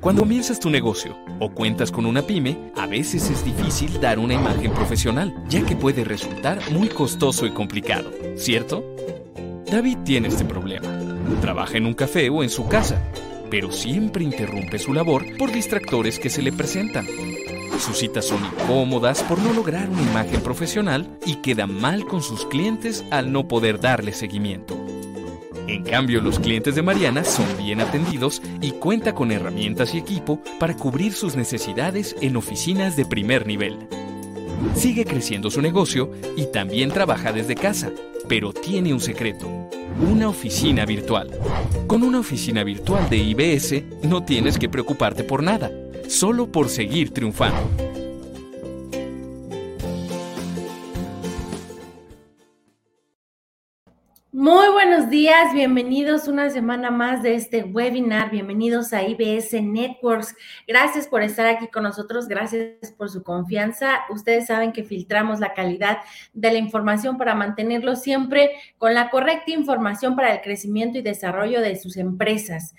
Cuando comienzas tu negocio o cuentas con una pyme, a veces es difícil dar una imagen profesional, ya que puede resultar muy costoso y complicado, ¿cierto? David tiene este problema. Trabaja en un café o en su casa, pero siempre interrumpe su labor por distractores que se le presentan. Sus citas son incómodas por no lograr una imagen profesional y queda mal con sus clientes al no poder darle seguimiento. En cambio, los clientes de Mariana son bien atendidos y cuenta con herramientas y equipo para cubrir sus necesidades en oficinas de primer nivel. Sigue creciendo su negocio y también trabaja desde casa, pero tiene un secreto, una oficina virtual. Con una oficina virtual de IBS no tienes que preocuparte por nada, solo por seguir triunfando. Muy buenos días, bienvenidos una semana más de este webinar, bienvenidos a IBS Networks. Gracias por estar aquí con nosotros, gracias por su confianza. Ustedes saben que filtramos la calidad de la información para mantenerlo siempre con la correcta información para el crecimiento y desarrollo de sus empresas.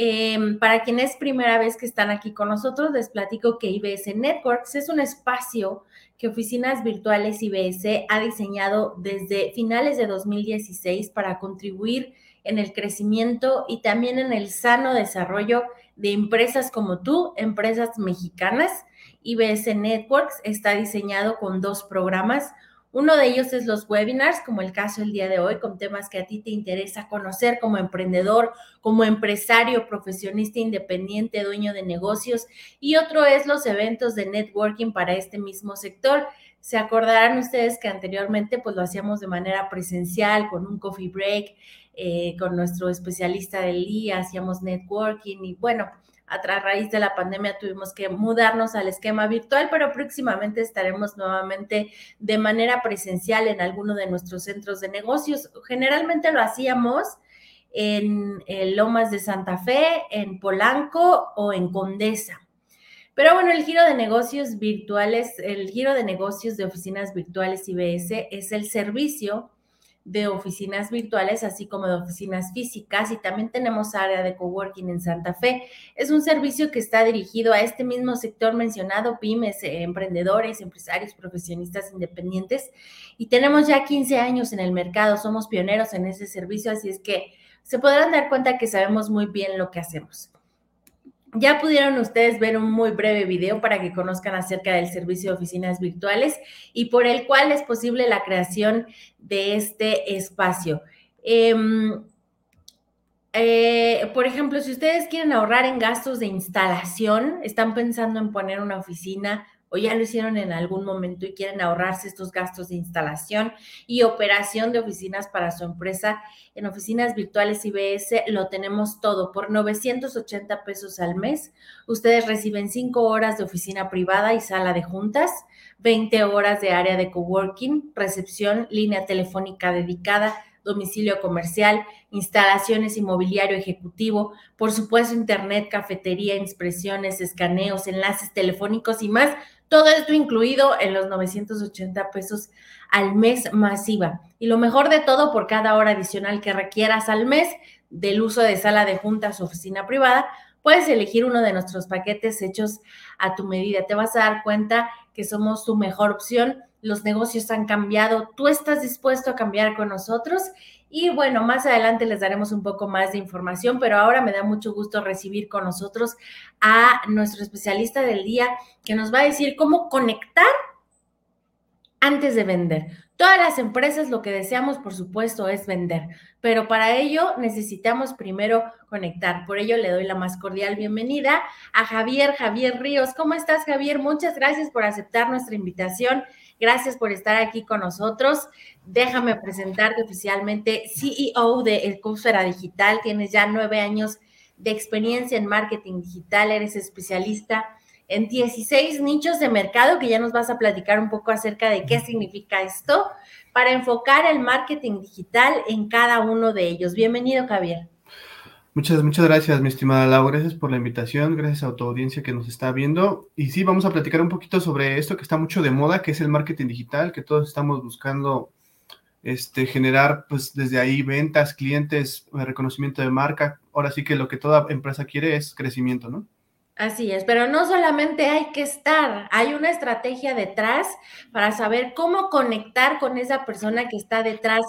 Em, para quienes es primera vez que están aquí con nosotros, les platico que IBS Networks es un espacio que Oficinas Virtuales IBS ha diseñado desde finales de 2016 para contribuir en el crecimiento y también en el sano desarrollo de empresas como tú, empresas mexicanas. IBS Networks está diseñado con dos programas. Uno de ellos es los webinars, como el caso el día de hoy, con temas que a ti te interesa conocer como emprendedor, como empresario, profesionista independiente, dueño de negocios. Y otro es los eventos de networking para este mismo sector. Se acordarán ustedes que anteriormente pues lo hacíamos de manera presencial, con un coffee break, eh, con nuestro especialista del día, hacíamos networking y bueno, a raíz de la pandemia tuvimos que mudarnos al esquema virtual, pero próximamente estaremos nuevamente de manera presencial en alguno de nuestros centros de negocios. Generalmente lo hacíamos en, Lomas de Santa Fe, en Polanco o en Condesa. Pero bueno, el giro de negocios virtuales, el giro de negocios de oficinas virtuales IBS es el servicio de oficinas virtuales, así como de oficinas físicas, y también tenemos área de coworking en Santa Fe. Es un servicio que está dirigido a este mismo sector mencionado, pymes, eh, emprendedores, empresarios, profesionistas independientes, y tenemos ya 15 años en el mercado, somos pioneros en ese servicio, así es que se podrán dar cuenta que sabemos muy bien lo que hacemos. Ya pudieron ustedes ver un muy breve video para que conozcan acerca del servicio de oficinas virtuales y por el cual es posible la creación de este espacio. Em, eh, por ejemplo, si ustedes quieren ahorrar en gastos de instalación, están pensando en poner una oficina o ya lo hicieron en algún momento y quieren ahorrarse estos gastos de instalación y operación de oficinas para su empresa, en oficinas virtuales IBS lo tenemos todo por 980 pesos al mes. Ustedes reciben 5 horas de oficina privada y sala de juntas, 20 horas de área de coworking, recepción, línea telefónica dedicada, domicilio comercial, instalaciones inmobiliario ejecutivo, por supuesto internet, cafetería, impresiones, escaneos, enlaces telefónicos y más todo esto incluido en los 980 pesos al mes masiva. Y lo mejor de todo, por cada hora adicional que requieras al mes del uso de sala de juntas o oficina privada, puedes elegir uno de nuestros paquetes hechos a tu medida. Te vas a dar cuenta que somos tu mejor opción. Los negocios han cambiado. Tú estás dispuesto a cambiar con nosotros y bueno, más adelante les daremos un poco más de información, pero ahora me da mucho gusto recibir con nosotros a nuestro especialista del día que nos va a decir cómo conectar antes de vender. Todas las empresas lo que deseamos, por supuesto, es vender, pero para ello necesitamos primero conectar. Por ello le doy la más cordial bienvenida a Javier, Javier Ríos. ¿Cómo estás, Javier? Muchas gracias por aceptar nuestra invitación Gracias por estar aquí con nosotros. Déjame presentarte oficialmente CEO de Ecosfera Digital. Tienes ya nueve años de experiencia en marketing digital. Eres especialista en 16 nichos de mercado que ya nos vas a platicar un poco acerca de qué significa esto para enfocar el marketing digital en cada uno de ellos. Bienvenido, Javier. Muchas, muchas gracias, mi estimada Laura. Gracias por la invitación, gracias a tu audiencia que nos está viendo. Y sí, vamos a platicar un poquito sobre esto que está mucho de moda, que es el marketing digital, que todos estamos buscando este, generar, pues desde ahí ventas, clientes, reconocimiento de marca. Ahora sí que lo que toda empresa quiere es crecimiento, ¿no? Así es, pero no solamente hay que estar, hay una estrategia detrás para saber cómo conectar con esa persona que está detrás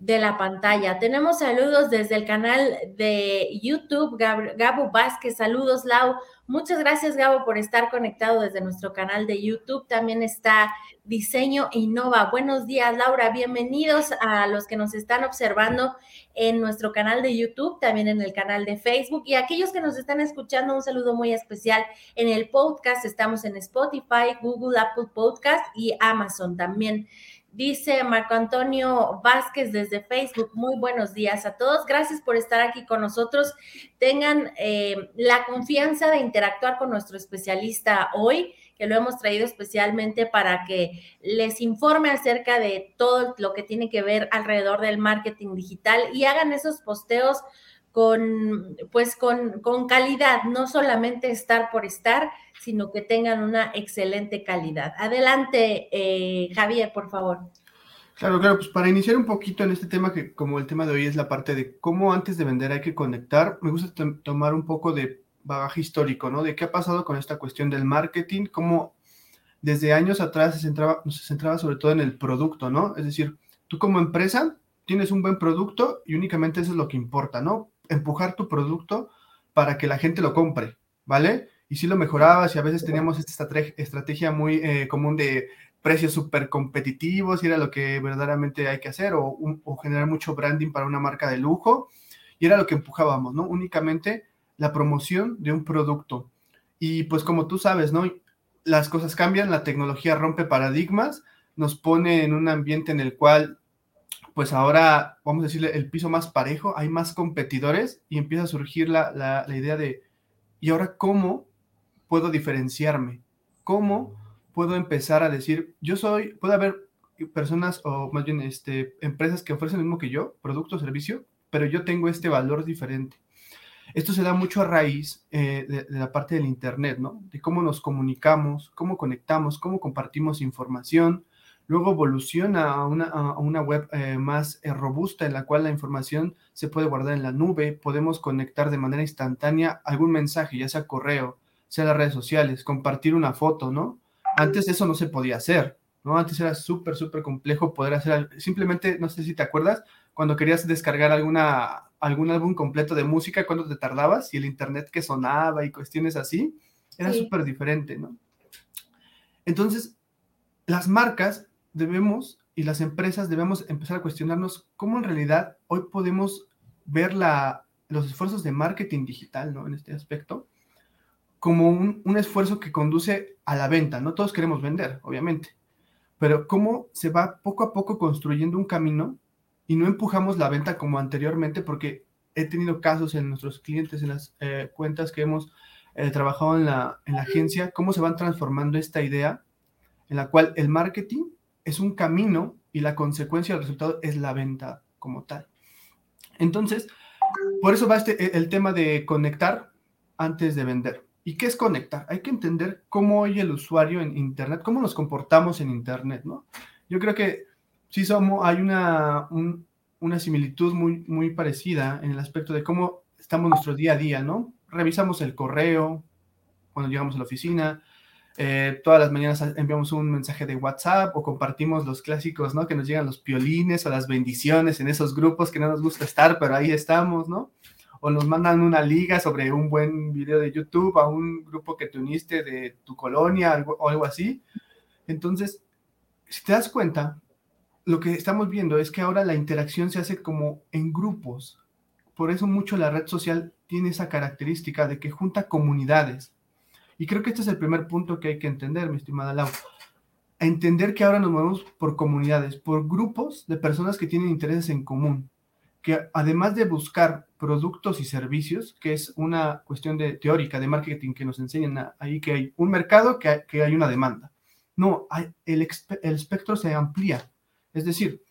de la pantalla. Tenemos saludos desde el canal de YouTube, Gabo Vázquez, saludos Lau. Muchas gracias Gabo por estar conectado desde nuestro canal de YouTube. También está Diseño Innova. Buenos días Laura, bienvenidos a los que nos están observando en nuestro canal de YouTube, también en el canal de Facebook y aquellos que nos están escuchando, un saludo muy especial en el podcast. Estamos en Spotify, Google, Apple Podcast y Amazon también. Dice Marco Antonio Vázquez desde Facebook, muy buenos días a todos, gracias por estar aquí con nosotros. Tengan eh, la confianza de interactuar con nuestro especialista hoy, que lo hemos traído especialmente para que les informe acerca de todo lo que tiene que ver alrededor del marketing digital y hagan esos posteos con, pues con, con, calidad, no solamente estar por estar, sino que tengan una excelente calidad. Adelante, eh, Javier, por favor. Claro, claro, pues para iniciar un poquito en este tema, que como el tema de hoy es la parte de cómo antes de vender hay que conectar, me gusta tomar un poco de bagaje histórico, ¿no? De qué ha pasado con esta cuestión del marketing, cómo desde años atrás se centraba, se centraba sobre todo en el producto, ¿no? Es decir, tú como empresa tienes un buen producto y únicamente eso es lo que importa, ¿no? empujar tu producto para que la gente lo compre, ¿vale? Y si lo mejorabas y a veces teníamos esta estrategia muy eh, común de precios súper competitivos y era lo que verdaderamente hay que hacer o, o, generar mucho branding para una marca de lujo y era lo que empujábamos, ¿no? Únicamente la promoción de un producto. Y pues como tú sabes, ¿no? Las cosas cambian, la tecnología rompe paradigmas, nos pone en un ambiente en el cual pues ahora, vamos a decirle, el piso más parejo, hay más competidores y empieza a surgir la, idea de, ¿y ahora cómo puedo diferenciarme? ¿Cómo puedo empezar a decir, yo soy, puede haber personas o más bien este, empresas que ofrecen lo mismo que yo, producto o servicio, pero yo tengo este valor diferente. Esto se da mucho a raíz eh, de, de, la parte del Internet, ¿no? De cómo nos comunicamos, cómo conectamos, cómo compartimos información, Luego evoluciona a una, web eh, más eh, robusta en la cual la información se puede guardar en la nube, podemos conectar de manera instantánea algún mensaje, ya sea correo, sea las redes sociales, compartir una foto, ¿no? Antes eso no se podía hacer, ¿no? Antes era súper, súper complejo poder hacer, simplemente, no sé si te acuerdas, cuando querías descargar alguna, algún álbum completo de música, cuando te tardabas y el internet que sonaba y cuestiones así, era súper diferente, ¿no? Entonces, las marcas debemos y las empresas debemos empezar a cuestionarnos cómo en realidad hoy podemos ver la, los esfuerzos de marketing digital, ¿no? En este aspecto, como un, un, esfuerzo que conduce a la venta, ¿no? Todos queremos vender, obviamente, pero cómo se va poco a poco construyendo un camino y no empujamos la venta como anteriormente, porque he tenido casos en nuestros clientes, en las eh, cuentas que hemos eh, trabajado en la, en la agencia, cómo se van transformando esta idea en la cual el marketing es un camino y la consecuencia del resultado es la venta como tal. Entonces, por eso va este, e, el tema de conectar antes de vender. ¿Y qué es conectar? Hay que entender cómo oye el usuario en Internet, cómo nos comportamos en Internet, ¿no? Yo creo que sí somos, hay una, una similitud muy, muy parecida en el aspecto de cómo estamos nuestro día a día, ¿no? Revisamos el correo cuando llegamos a la oficina, eh, todas las mañanas enviamos un mensaje de WhatsApp o compartimos los clásicos, ¿no? Que nos llegan los piolines o las bendiciones en esos grupos que no nos gusta estar, pero ahí estamos, ¿no? O nos mandan una liga sobre un buen video de YouTube a un grupo que te uniste de tu colonia o algo así. Entonces, si te das cuenta, lo que estamos viendo es que ahora la interacción se hace como en grupos. Por eso mucho la red social tiene esa característica de que junta comunidades y creo que este es el primer punto que hay que entender, mi estimada Lau. Entender que ahora nos movemos por comunidades, por grupos de personas que tienen intereses en común, que además de buscar productos y servicios, que es una cuestión de, teórica de marketing que nos enseñan ahí que hay un mercado, que hay, que hay una demanda. No, hay, el, el espectro se amplía. Es decir,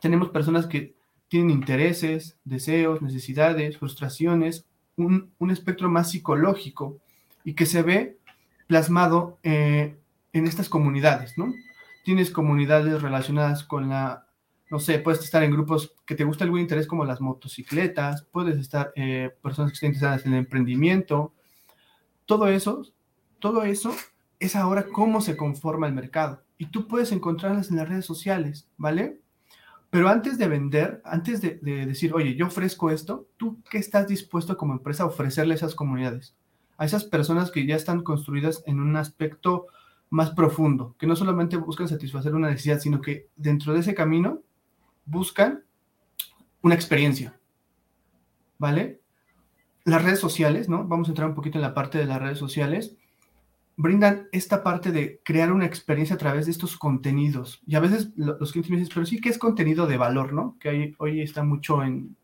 tenemos personas que tienen intereses, deseos, necesidades, frustraciones, un, espectro más psicológico y que se ve plasmado eh, en estas comunidades, ¿no? Tienes comunidades relacionadas con la, no sé, puedes estar en grupos que te gusta algún interés como las motocicletas, puedes estar eh, personas que estén interesadas en el emprendimiento, todo eso, todo eso es ahora cómo se conforma el mercado y tú puedes encontrarlas en las redes sociales, ¿vale? Pero antes de vender, antes de, decir, oye, yo ofrezco esto, ¿tú qué estás dispuesto como empresa a ofrecerle a esas comunidades? A esas personas que ya están construidas en un aspecto más profundo, que no solamente buscan satisfacer una necesidad, sino que dentro de ese camino buscan una experiencia. ¿Vale? Las redes sociales, ¿no? Vamos a entrar un poquito en la parte de las redes sociales brindan esta parte de crear una experiencia a través de estos contenidos. Y a veces los clientes me dicen, pero sí que es contenido de valor, ¿no? Que hoy está mucho en,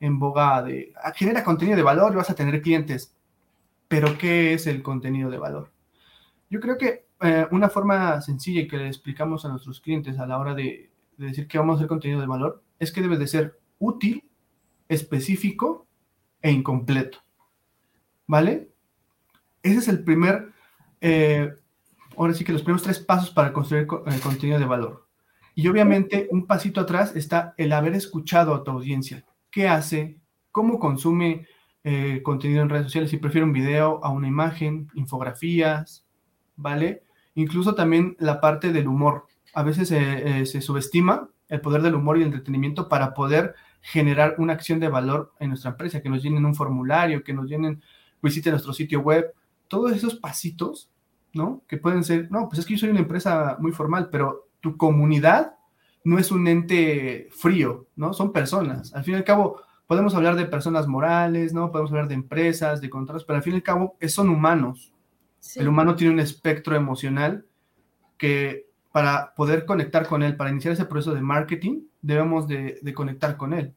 en boga de, ah, genera contenido de valor y vas a tener clientes. Pero ¿qué es el contenido de valor? Yo creo que eh, una forma sencilla y que le explicamos a nuestros clientes a la hora de, de decir que vamos a hacer contenido de valor es que debe de ser útil, específico e incompleto. ¿Vale? Ese es el primer eh, ahora sí que los primeros tres pasos para construir eh, contenido de valor. Y obviamente un pasito atrás está el haber escuchado a tu audiencia. ¿Qué hace? ¿Cómo consume eh, contenido en redes sociales? Si prefiere un video a una imagen, infografías, ¿vale? Incluso también la parte del humor. A veces se subestima el poder del humor y el entretenimiento para poder generar una acción de valor en nuestra empresa, que nos llenen un formulario, que nos llenen, visiten nuestro sitio web, todos esos pasitos, ¿no? Que pueden ser, no, pues es que yo soy una empresa muy formal, pero tu comunidad no es un ente frío, ¿no? Son personas. Al fin y al cabo, podemos hablar de personas morales, ¿no? Podemos hablar de empresas, de contratos, pero al fin y al cabo son humanos. El humano tiene un espectro emocional que para poder conectar con él, para iniciar ese proceso de marketing, debemos de, conectar con él.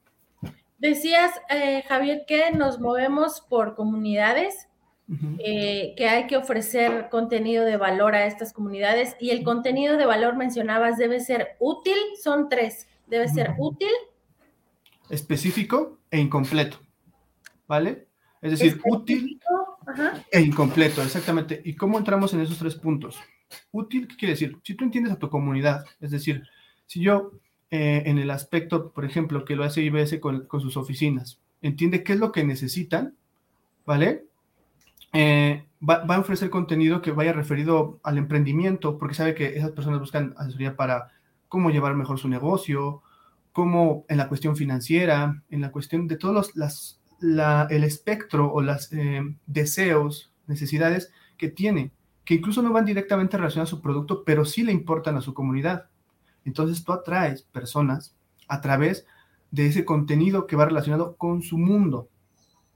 Decías, eh, Javier, que nos movemos por comunidades eh, que hay que ofrecer contenido de valor a estas comunidades y el contenido de valor mencionabas debe ser útil, son tres, debe ser útil, específico e incompleto, ¿vale? Es decir, útil e incompleto, exactamente. ¿Y cómo entramos en esos tres puntos? Útil, ¿qué quiere decir? Si tú entiendes a tu comunidad, es decir, si yo eh, en el aspecto, por ejemplo, que lo hace IBS con, con sus oficinas, entiende qué es lo que necesitan, ¿vale? Eh, va, a ofrecer contenido que vaya referido al emprendimiento, porque sabe que esas personas buscan asesoría para cómo llevar mejor su negocio, cómo en la cuestión financiera, en la cuestión de todos los, el espectro o los eh, deseos, necesidades que tiene, que incluso no van directamente relacionados a su producto, pero sí le importan a su comunidad. Entonces tú atraes personas a través de ese contenido que va relacionado con su mundo,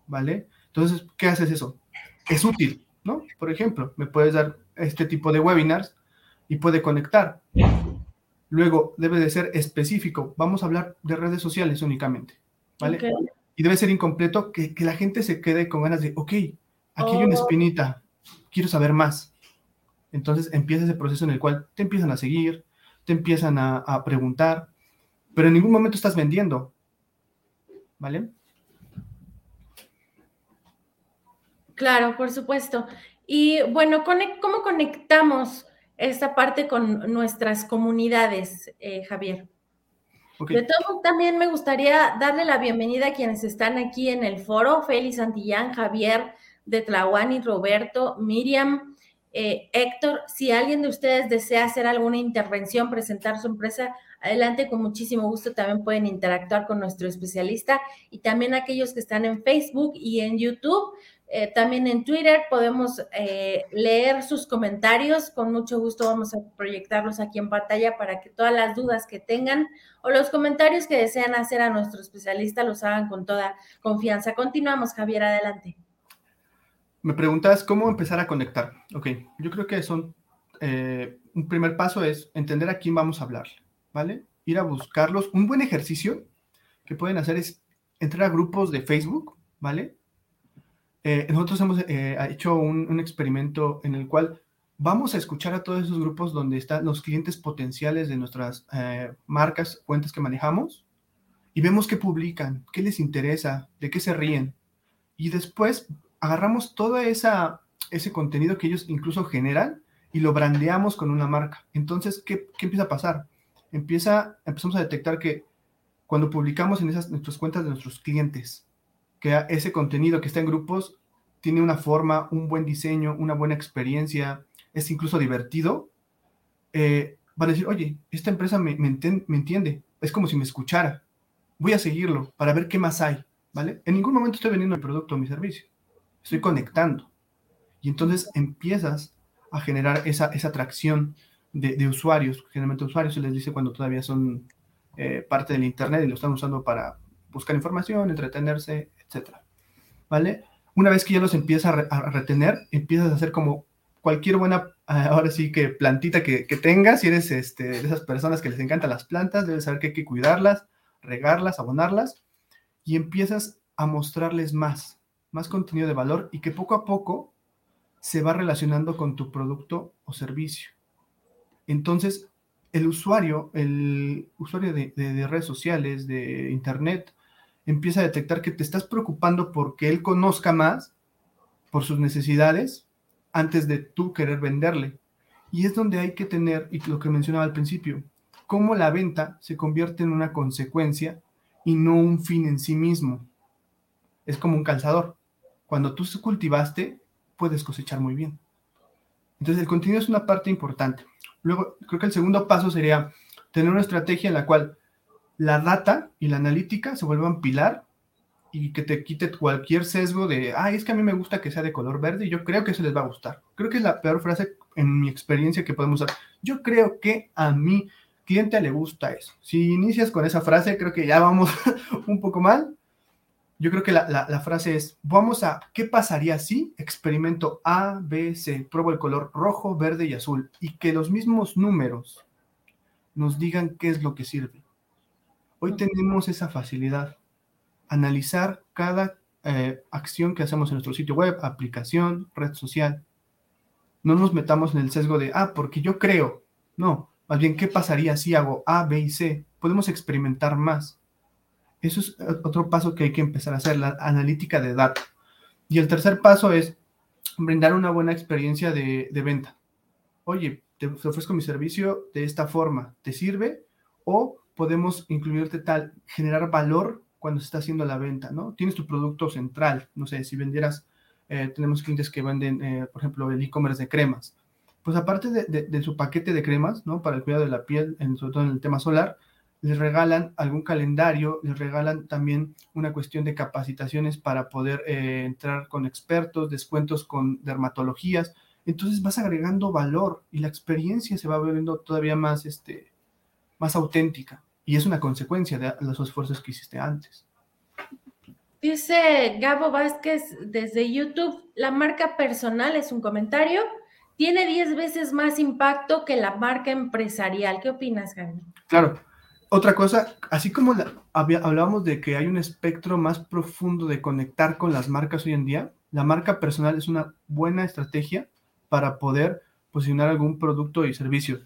¿vale? Entonces, ¿qué haces eso? es útil, ¿no? Por ejemplo, me puedes dar este tipo de webinars y puede conectar. Luego, debe de ser específico. Vamos a hablar de redes sociales únicamente, ¿vale? Y debe ser incompleto que, la gente se quede con ganas de, ok, aquí hay una oh. espinita, quiero saber más. Entonces empieza ese proceso en el cual te empiezan a seguir, te empiezan a, a preguntar, pero en ningún momento estás vendiendo, ¿vale? Claro, por supuesto. Y bueno, ¿cómo conectamos esta parte con nuestras comunidades, eh, Javier? De todo, también me gustaría darle la bienvenida a quienes están aquí en el foro, Félix Santillán, Javier de Tlahuani, Roberto, Miriam, eh, Héctor. Si alguien de ustedes desea hacer alguna intervención, presentar su empresa, adelante, con muchísimo gusto también pueden interactuar con nuestro especialista y también aquellos que están en Facebook y en YouTube. Eh, también en Twitter podemos eh, leer sus comentarios. Con mucho gusto vamos a proyectarlos aquí en pantalla para que todas las dudas que tengan o los comentarios que desean hacer a nuestro especialista los hagan con toda confianza. Continuamos, Javier, adelante. Me preguntas cómo empezar a conectar. Ok, yo creo que son, eh, un primer paso es entender a quién vamos a hablar, ¿vale? Ir a buscarlos. Un buen ejercicio que pueden hacer es entrar a grupos de Facebook, ¿vale? Eh, nosotros hemos eh, hecho un, experimento en el cual vamos a escuchar a todos esos grupos donde están los clientes potenciales de nuestras marcas, cuentas que manejamos, y vemos qué publican, qué les interesa, de qué se ríen. Y después agarramos todo esa, ese contenido que ellos incluso generan y lo brandeamos con una marca. Entonces, ¿qué, qué empieza a pasar? Empieza, empezamos a detectar que cuando publicamos en esas nuestras cuentas de nuestros clientes, que ese contenido que está en grupos tiene una forma, un buen diseño, una buena experiencia, es incluso divertido, eh, van a decir, oye, esta empresa me, me, entiende, es como si me escuchara, voy a seguirlo para ver qué más hay, ¿vale? En ningún momento estoy vendiendo mi producto o mi servicio, estoy conectando. Y entonces empiezas a generar esa, esa atracción de, usuarios, generalmente usuarios se les dice cuando todavía son eh, parte del Internet y lo están usando para buscar información, entretenerse, etc. ¿Vale? Una vez que ya los empiezas a, retener, empiezas a hacer como cualquier buena, ahora sí que plantita que, tengas, si eres este, de esas personas que les encantan las plantas, debes saber que hay que cuidarlas, regarlas, abonarlas, y empiezas a mostrarles más, más contenido de valor y que poco a poco se va relacionando con tu producto o servicio. Entonces, el usuario, el usuario de, redes sociales, de internet, empieza a detectar que te estás preocupando porque él conozca más por sus necesidades antes de tú querer venderle. Y es donde hay que tener, y lo que mencionaba al principio, cómo la venta se convierte en una consecuencia y no un fin en sí mismo. Es como un calzador. Cuando tú cultivaste, puedes cosechar muy bien. Entonces el contenido es una parte importante. Luego, creo que el segundo paso sería tener una estrategia en la cual la data y la analítica se vuelvan pilar y que te quite cualquier sesgo de, ay, es que a mí me gusta que sea de color verde y yo creo que eso les va a gustar. Creo que es la peor frase en mi experiencia que podemos usar. Yo creo que a mi cliente le gusta eso. Si inicias con esa frase, creo que ya vamos un poco mal yo creo que la, frase es, vamos a, ¿qué pasaría si experimento A, B, C, pruebo el color rojo, verde y azul y que los mismos números nos digan qué es lo que sirve? Hoy tenemos esa facilidad, analizar cada eh, acción que hacemos en nuestro sitio web, aplicación, red social. No nos metamos en el sesgo de, ah, porque yo creo. No, más bien, ¿qué pasaría si hago A, B y C? Podemos experimentar más eso es otro paso que hay que empezar a hacer, la analítica de datos. Y el tercer paso es brindar una buena experiencia de, venta. Oye, te ofrezco mi servicio de esta forma, ¿te sirve? O podemos incluirte tal, generar valor cuando se está haciendo la venta, ¿no? Tienes tu producto central, no sé, si vendieras, eh, tenemos clientes que venden, eh, por ejemplo, el e-commerce de cremas. Pues aparte de, de, su paquete de cremas, ¿no? Para el cuidado de la piel, en, sobre todo en el tema solar, les regalan algún calendario, les regalan también una cuestión de capacitaciones para poder eh, entrar con expertos, descuentos con dermatologías. Entonces vas agregando valor y la experiencia se va volviendo todavía más, este, más auténtica. Y es una consecuencia de los esfuerzos que hiciste antes. Dice Gabo Vázquez desde YouTube, la marca personal es un comentario, tiene 10 veces más impacto que la marca empresarial. ¿Qué opinas, Gaby? Claro, otra cosa, así como hablábamos de que hay un espectro más profundo de conectar con las marcas hoy en día, la marca personal es una buena estrategia para poder posicionar algún producto y servicio.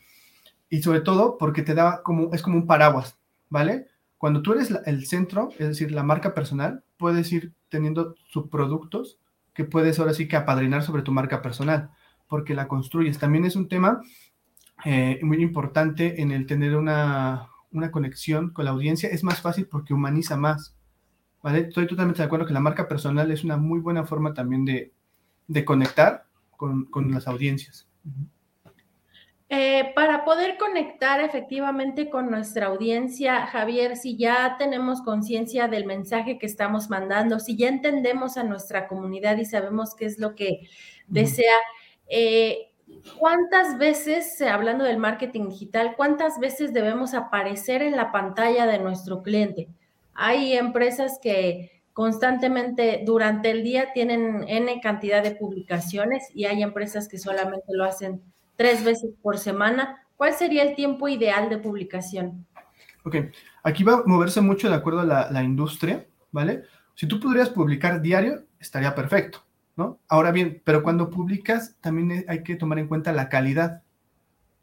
Y sobre todo porque te da como, es como un paraguas, ¿vale? Cuando tú eres el centro, es decir, la marca personal, puedes ir teniendo subproductos que puedes ahora sí que apadrinar sobre tu marca personal, porque la construyes. También es un tema eh, muy importante en el tener una, una conexión con la audiencia, es más fácil porque humaniza más. ¿vale? Estoy totalmente de acuerdo que la marca personal es una muy buena forma también de, conectar con, las audiencias. Eh, para poder conectar efectivamente con nuestra audiencia, Javier, si ya tenemos conciencia del mensaje que estamos mandando, si ya entendemos a nuestra comunidad y sabemos qué es lo que desea, eh, ¿Cuántas veces, hablando del marketing digital, cuántas veces debemos aparecer en la pantalla de nuestro cliente? Hay empresas que constantemente durante el día tienen N cantidad de publicaciones y hay empresas que solamente lo hacen tres veces por semana. ¿Cuál sería el tiempo ideal de publicación? Ok, aquí va a moverse mucho de acuerdo a la, la industria, ¿vale? Si tú podrías publicar diario, estaría perfecto. ¿No? Ahora bien, pero cuando publicas también hay que tomar en cuenta la calidad,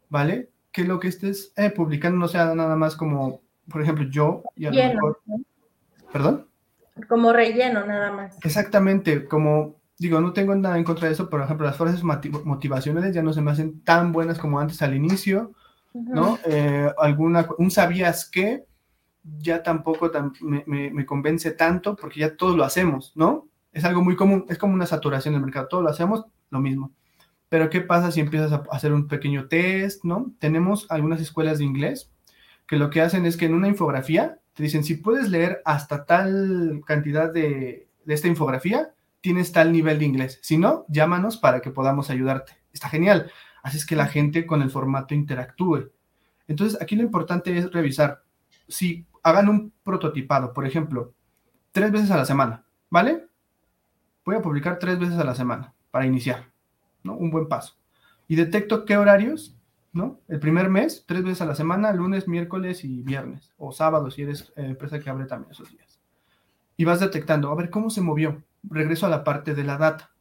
¿vale? Que lo que estés eh, publicando no sea nada más como por ejemplo, yo y a lo mejor. ¿perdón? Como relleno nada más. Exactamente, como digo, no tengo nada en contra de eso, por ejemplo, las frases motivacionales ya no se me hacen tan buenas como antes al inicio, ¿no? Eh, alguna, un sabías que ya tampoco tan- me, me- me convence tanto porque ya todos lo hacemos, ¿no? Es algo muy común, es como una saturación del mercado, todos lo hacemos, lo mismo. Pero ¿qué pasa si empiezas a hacer un pequeño test, ¿no? Tenemos algunas escuelas de inglés que lo que hacen es que en una infografía te dicen, si puedes leer hasta tal cantidad de, de esta infografía, tienes tal nivel de inglés. Si no, llámanos para que podamos ayudarte. Está genial. Así es que la gente con el formato interactúe. Entonces, aquí lo importante es revisar. Si hagan un prototipado, por ejemplo, tres veces a la semana, ¿vale? Voy a publicar tres veces a la semana para iniciar, ¿no? Un buen paso. Y detecto qué horarios, ¿no? El primer mes, tres veces a la semana, lunes, miércoles y viernes, o sábado si eres eh, empresa que abre también esos días. Y vas detectando, a ver, ¿cómo se movió? Regreso a la parte de la data.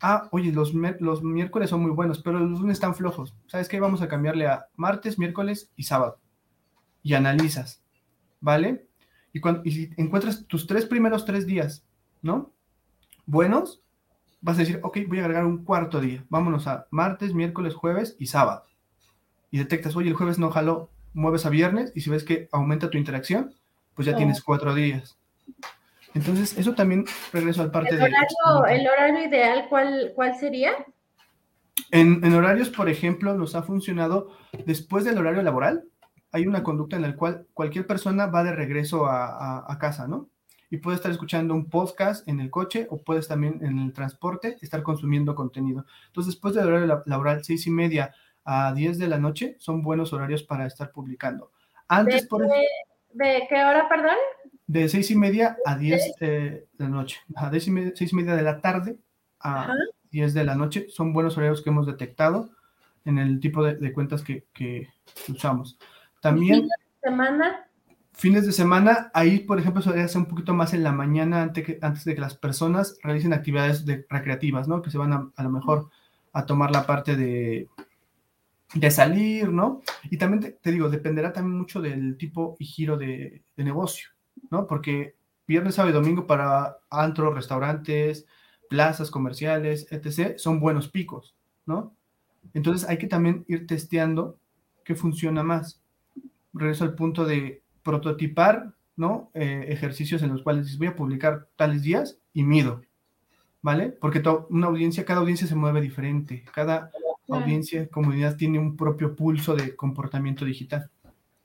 Ah, oye, los, los miércoles son muy buenos, pero los lunes están flojos. ¿Sabes qué? Vamos a cambiarle a martes, miércoles y sábado. Y analizas, ¿vale? Y, cuando, y si encuentras tus tres primeros tres días, ¿no? Buenos, vas a decir, ok, voy a agregar un cuarto día. Vámonos a martes, miércoles, jueves y sábado. Y detectas, oye, el jueves no jaló, mueves a viernes y si ves que aumenta tu interacción, pues ya Oh. tienes cuatro días. Entonces, eso también regreso al parte ¿El de... el horario ideal cuál, cuál sería? En, en horarios, por ejemplo, nos ha funcionado después del horario laboral. Hay una conducta en la cual cualquier persona va de regreso a, a- a casa, ¿no? Y puede estar escuchando un podcast en el coche o puedes también en el transporte estar consumiendo contenido. Entonces, después del horario la- laboral, seis y media a 10 de la noche, son buenos horarios para estar publicando. Antes, por ejemplo, ¿De qué hora, perdón? de seis y media a 10 de la noche, a seis y media, seis y media de la tarde a Ajá. 10 de la noche, son buenos horarios que hemos detectado en el tipo de, de cuentas que, que usamos. También. Fines de semana, ahí por ejemplo se hacer un poquito más en la mañana antes, que, antes de que las personas realicen actividades de, recreativas, ¿no? Que se van a, a lo mejor a tomar la parte de, de salir, ¿no? Y también te, te digo, dependerá también mucho del tipo y giro de, de negocio, ¿no? Porque viernes, sábado y domingo para antros, restaurantes, plazas comerciales, etc., son buenos picos, ¿no? Entonces hay que también ir testeando qué funciona más. Regreso al punto de prototipar, ¿no? Eh, ejercicios en los cuales voy a publicar tales días y mido, ¿vale? Porque una audiencia, cada audiencia se mueve diferente, cada Claro. audiencia, comunidad tiene un propio pulso de comportamiento digital.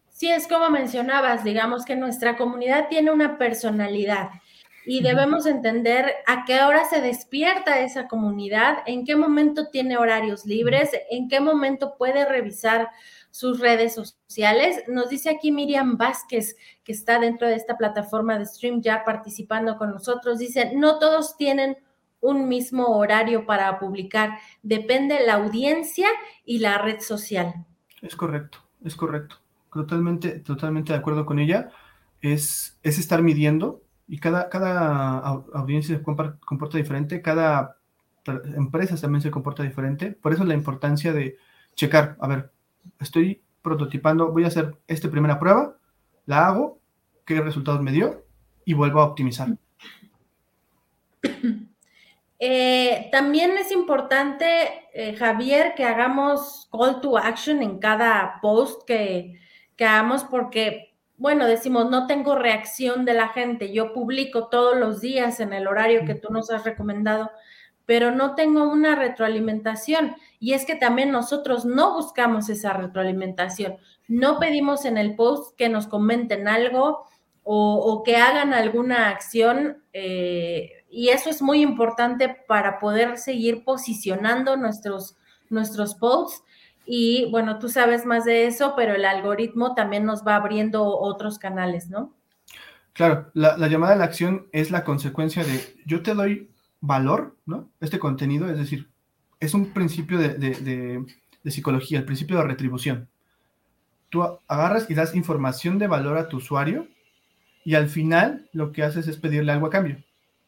Sí, es como mencionabas, digamos que nuestra comunidad tiene una personalidad y debemos entender a qué hora se despierta esa comunidad, en qué momento tiene horarios libres, en qué momento puede revisar sus redes sociales. Nos dice aquí Miriam Vázquez, que está dentro de esta plataforma de stream ya participando con nosotros, dice, no todos tienen un mismo horario para publicar, depende la audiencia y la red social. Es correcto, es correcto. Totalmente, totalmente de acuerdo con ella. Es, es estar midiendo y cada, cada au- audiencia se comporta diferente, cada empresa también se comporta diferente. Por eso la importancia de checar, a ver, estoy prototipando, voy a hacer esta primera prueba, la hago, qué resultados me dio y vuelvo a optimizar. Eh, también es importante, eh, Javier, que hagamos call to action en cada post que, que hagamos porque, bueno, decimos, no tengo reacción de la gente, yo publico todos los días en el horario que tú nos has recomendado, pero no tengo una retroalimentación. Y es que también nosotros no buscamos esa retroalimentación, no pedimos en el post que nos comenten algo o, que hagan alguna acción. eh, y eso es muy importante para poder seguir posicionando nuestros, nuestros posts. Y bueno, tú sabes más de eso, pero el algoritmo también nos va abriendo otros canales, ¿no? Claro, la, la llamada a la acción es la consecuencia de yo te doy valor, ¿no? Este contenido, es decir, es un principio de, de- de- de psicología, el principio de retribución. Tú agarras y das información de valor a tu usuario y al final lo que haces es pedirle algo a cambio,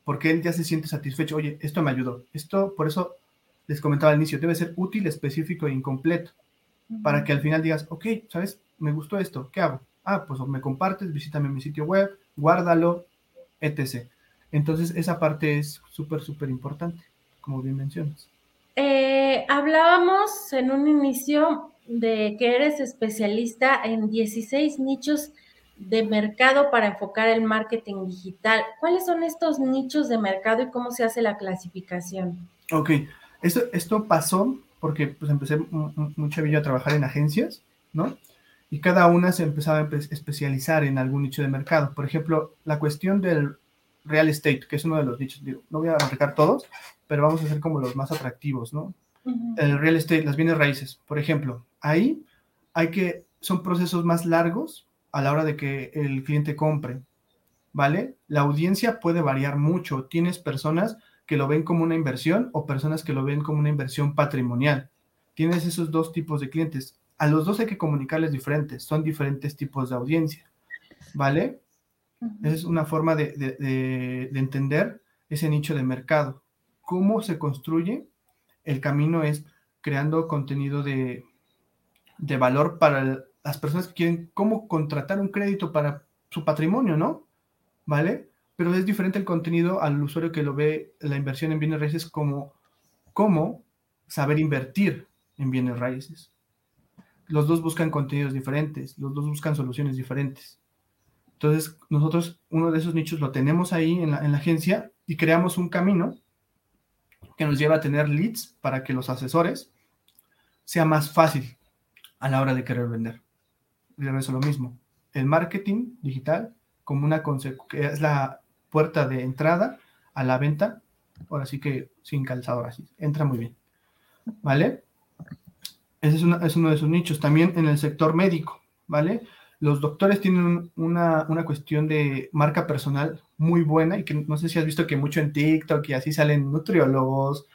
porque él ya se siente satisfecho. Oye, esto me ayudó. Esto, por eso les comentaba al inicio, debe ser útil, específico e incompleto, para que al final digas, ok, ¿sabes? Me gustó esto, ¿qué hago? Ah, pues me compartes, visítame mi sitio web, guárdalo, etc. Entonces, esa parte es súper, súper importante, como bien mencionas. Eh, hablábamos en un inicio de que eres especialista en 16 nichos de mercado para enfocar el marketing digital. ¿Cuáles son estos nichos de mercado y cómo se hace la clasificación? Ok, esto, esto pasó porque pues empecé muy chavillo a trabajar en agencias, ¿no? Y cada una se empezaba a especializar en algún nicho de mercado. Por ejemplo, la cuestión del real estate, que es uno de los nichos, digo, no voy a marcar todos, pero vamos a hacer como los más atractivos, ¿no? El real estate, las bienes raíces, por ejemplo, ahí hay que, son procesos más largos a la hora de que el cliente compre, ¿vale? La audiencia puede variar mucho. Tienes personas que lo ven como una inversión o personas que lo ven como una inversión patrimonial. Tienes esos dos tipos de clientes. A los dos hay que comunicarles diferentes, son diferentes tipos de audiencia, ¿vale? Es una forma de, entender ese nicho de mercado. ¿Cómo se construye? El camino es creando contenido de, de valor para las personas que quieren cómo contratar un crédito para su patrimonio, ¿no? ¿Vale? Pero es diferente el contenido al usuario que lo ve la inversión en bienes raíces como cómo saber invertir en bienes raíces. Los dos buscan contenidos diferentes, los dos buscan soluciones diferentes. Entonces, nosotros uno de esos nichos lo tenemos ahí en la, agencia y creamos un camino que nos lleva a tener leads para que los asesores sea más fácil a la hora de querer vender. Y eso lo mismo. El marketing digital como una que es la puerta de entrada a la venta, ahora sí que sin calzador así, entra muy bien. ¿Vale? Ese es, uno de sus nichos. También en el sector médico, ¿vale? Los doctores tienen una, cuestión de marca personal muy buena y que no sé si has visto que mucho en TikTok y así salen nutriólogos,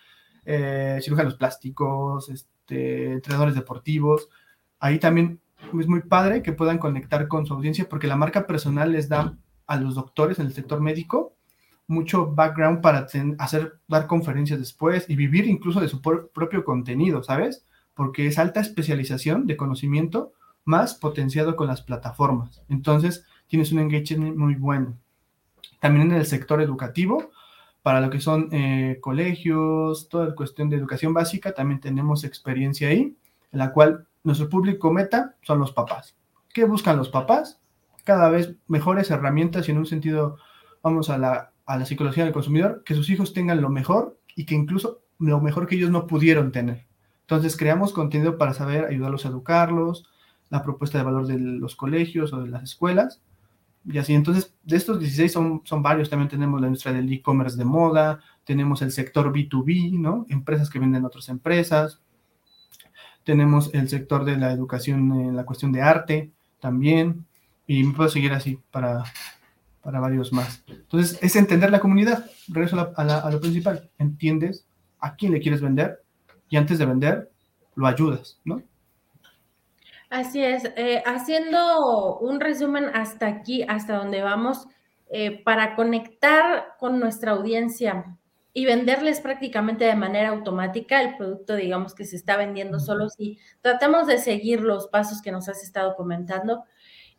eh, cirujanos plásticos, este, entrenadores deportivos. Ahí también es muy padre que puedan conectar con su audiencia porque la marca personal les da a los doctores en el sector médico mucho background para hacer, dar conferencias después y vivir incluso de su propio contenido, ¿sabes? Porque es alta especialización de conocimiento más potenciado con las plataformas. Entonces, tienes un engagement muy bueno. También en el sector educativo, para lo que son eh, colegios, toda la cuestión de educación básica, también tenemos experiencia ahí, en la cual nuestro público meta son los papás. ¿Qué buscan los papás? Cada vez mejores herramientas y en un sentido, vamos a la, a la psicología del consumidor, que sus hijos tengan lo mejor y que incluso lo mejor que ellos no pudieron tener. Entonces creamos contenido para saber ayudarlos a educarlos, la propuesta de valor de los colegios o de las escuelas. Y así, entonces, de estos 16 son, son varios. También tenemos la industria del e-commerce de moda, tenemos el sector B2B, ¿no? Empresas que venden a otras empresas. Tenemos el sector de la educación en la cuestión de arte también. Y me puedo seguir así para, para varios más. Entonces, es entender la comunidad. Regreso a, a lo principal. Entiendes a quién le quieres vender y antes de vender, lo ayudas, ¿no? Así es, eh, haciendo un resumen hasta aquí, hasta donde vamos, eh, para conectar con nuestra audiencia y venderles prácticamente de manera automática el producto, digamos, que se está vendiendo solo si tratamos de seguir los pasos que nos has estado comentando.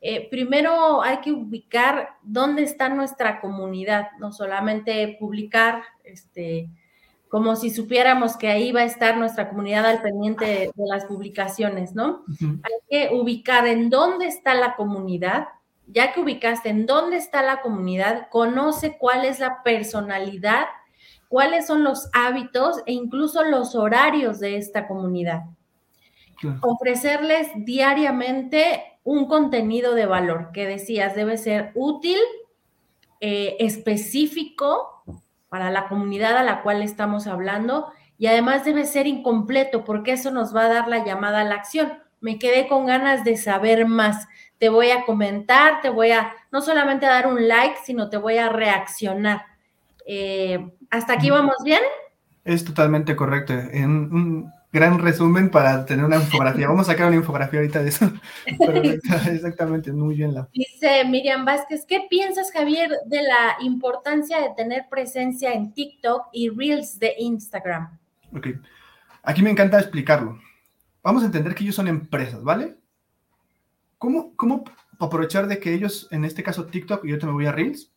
Eh, primero hay que ubicar dónde está nuestra comunidad, no solamente publicar este, como si supiéramos que ahí va a estar nuestra comunidad al pendiente de, las publicaciones, ¿no? Hay que ubicar en dónde está la comunidad. Ya que ubicaste en dónde está la comunidad, conoce cuál es la personalidad, cuáles son los hábitos e incluso los horarios de esta comunidad. Ofrecerles diariamente un contenido de valor que decías debe ser útil, eh, específico, para la comunidad a la cual estamos hablando y además debe ser incompleto porque eso nos va a dar la llamada a la acción. Me quedé con ganas de saber más. Te voy a comentar, te voy a no solamente a dar un like, sino te voy a reaccionar. Eh, ¿Hasta aquí vamos bien? Es totalmente correcto. En gran resumen para tener una infografía. Vamos a sacar una infografía ahorita de eso. exactamente, muy bien. La... Dice Miriam Vázquez, ¿qué piensas, Javier, de la importancia de tener presencia en TikTok y Reels de Instagram? Ok, aquí me encanta explicarlo. Vamos a entender que ellos son empresas, ¿vale? ¿Cómo, cómo aprovechar de que ellos, en este caso TikTok, y yo te me voy a Reels,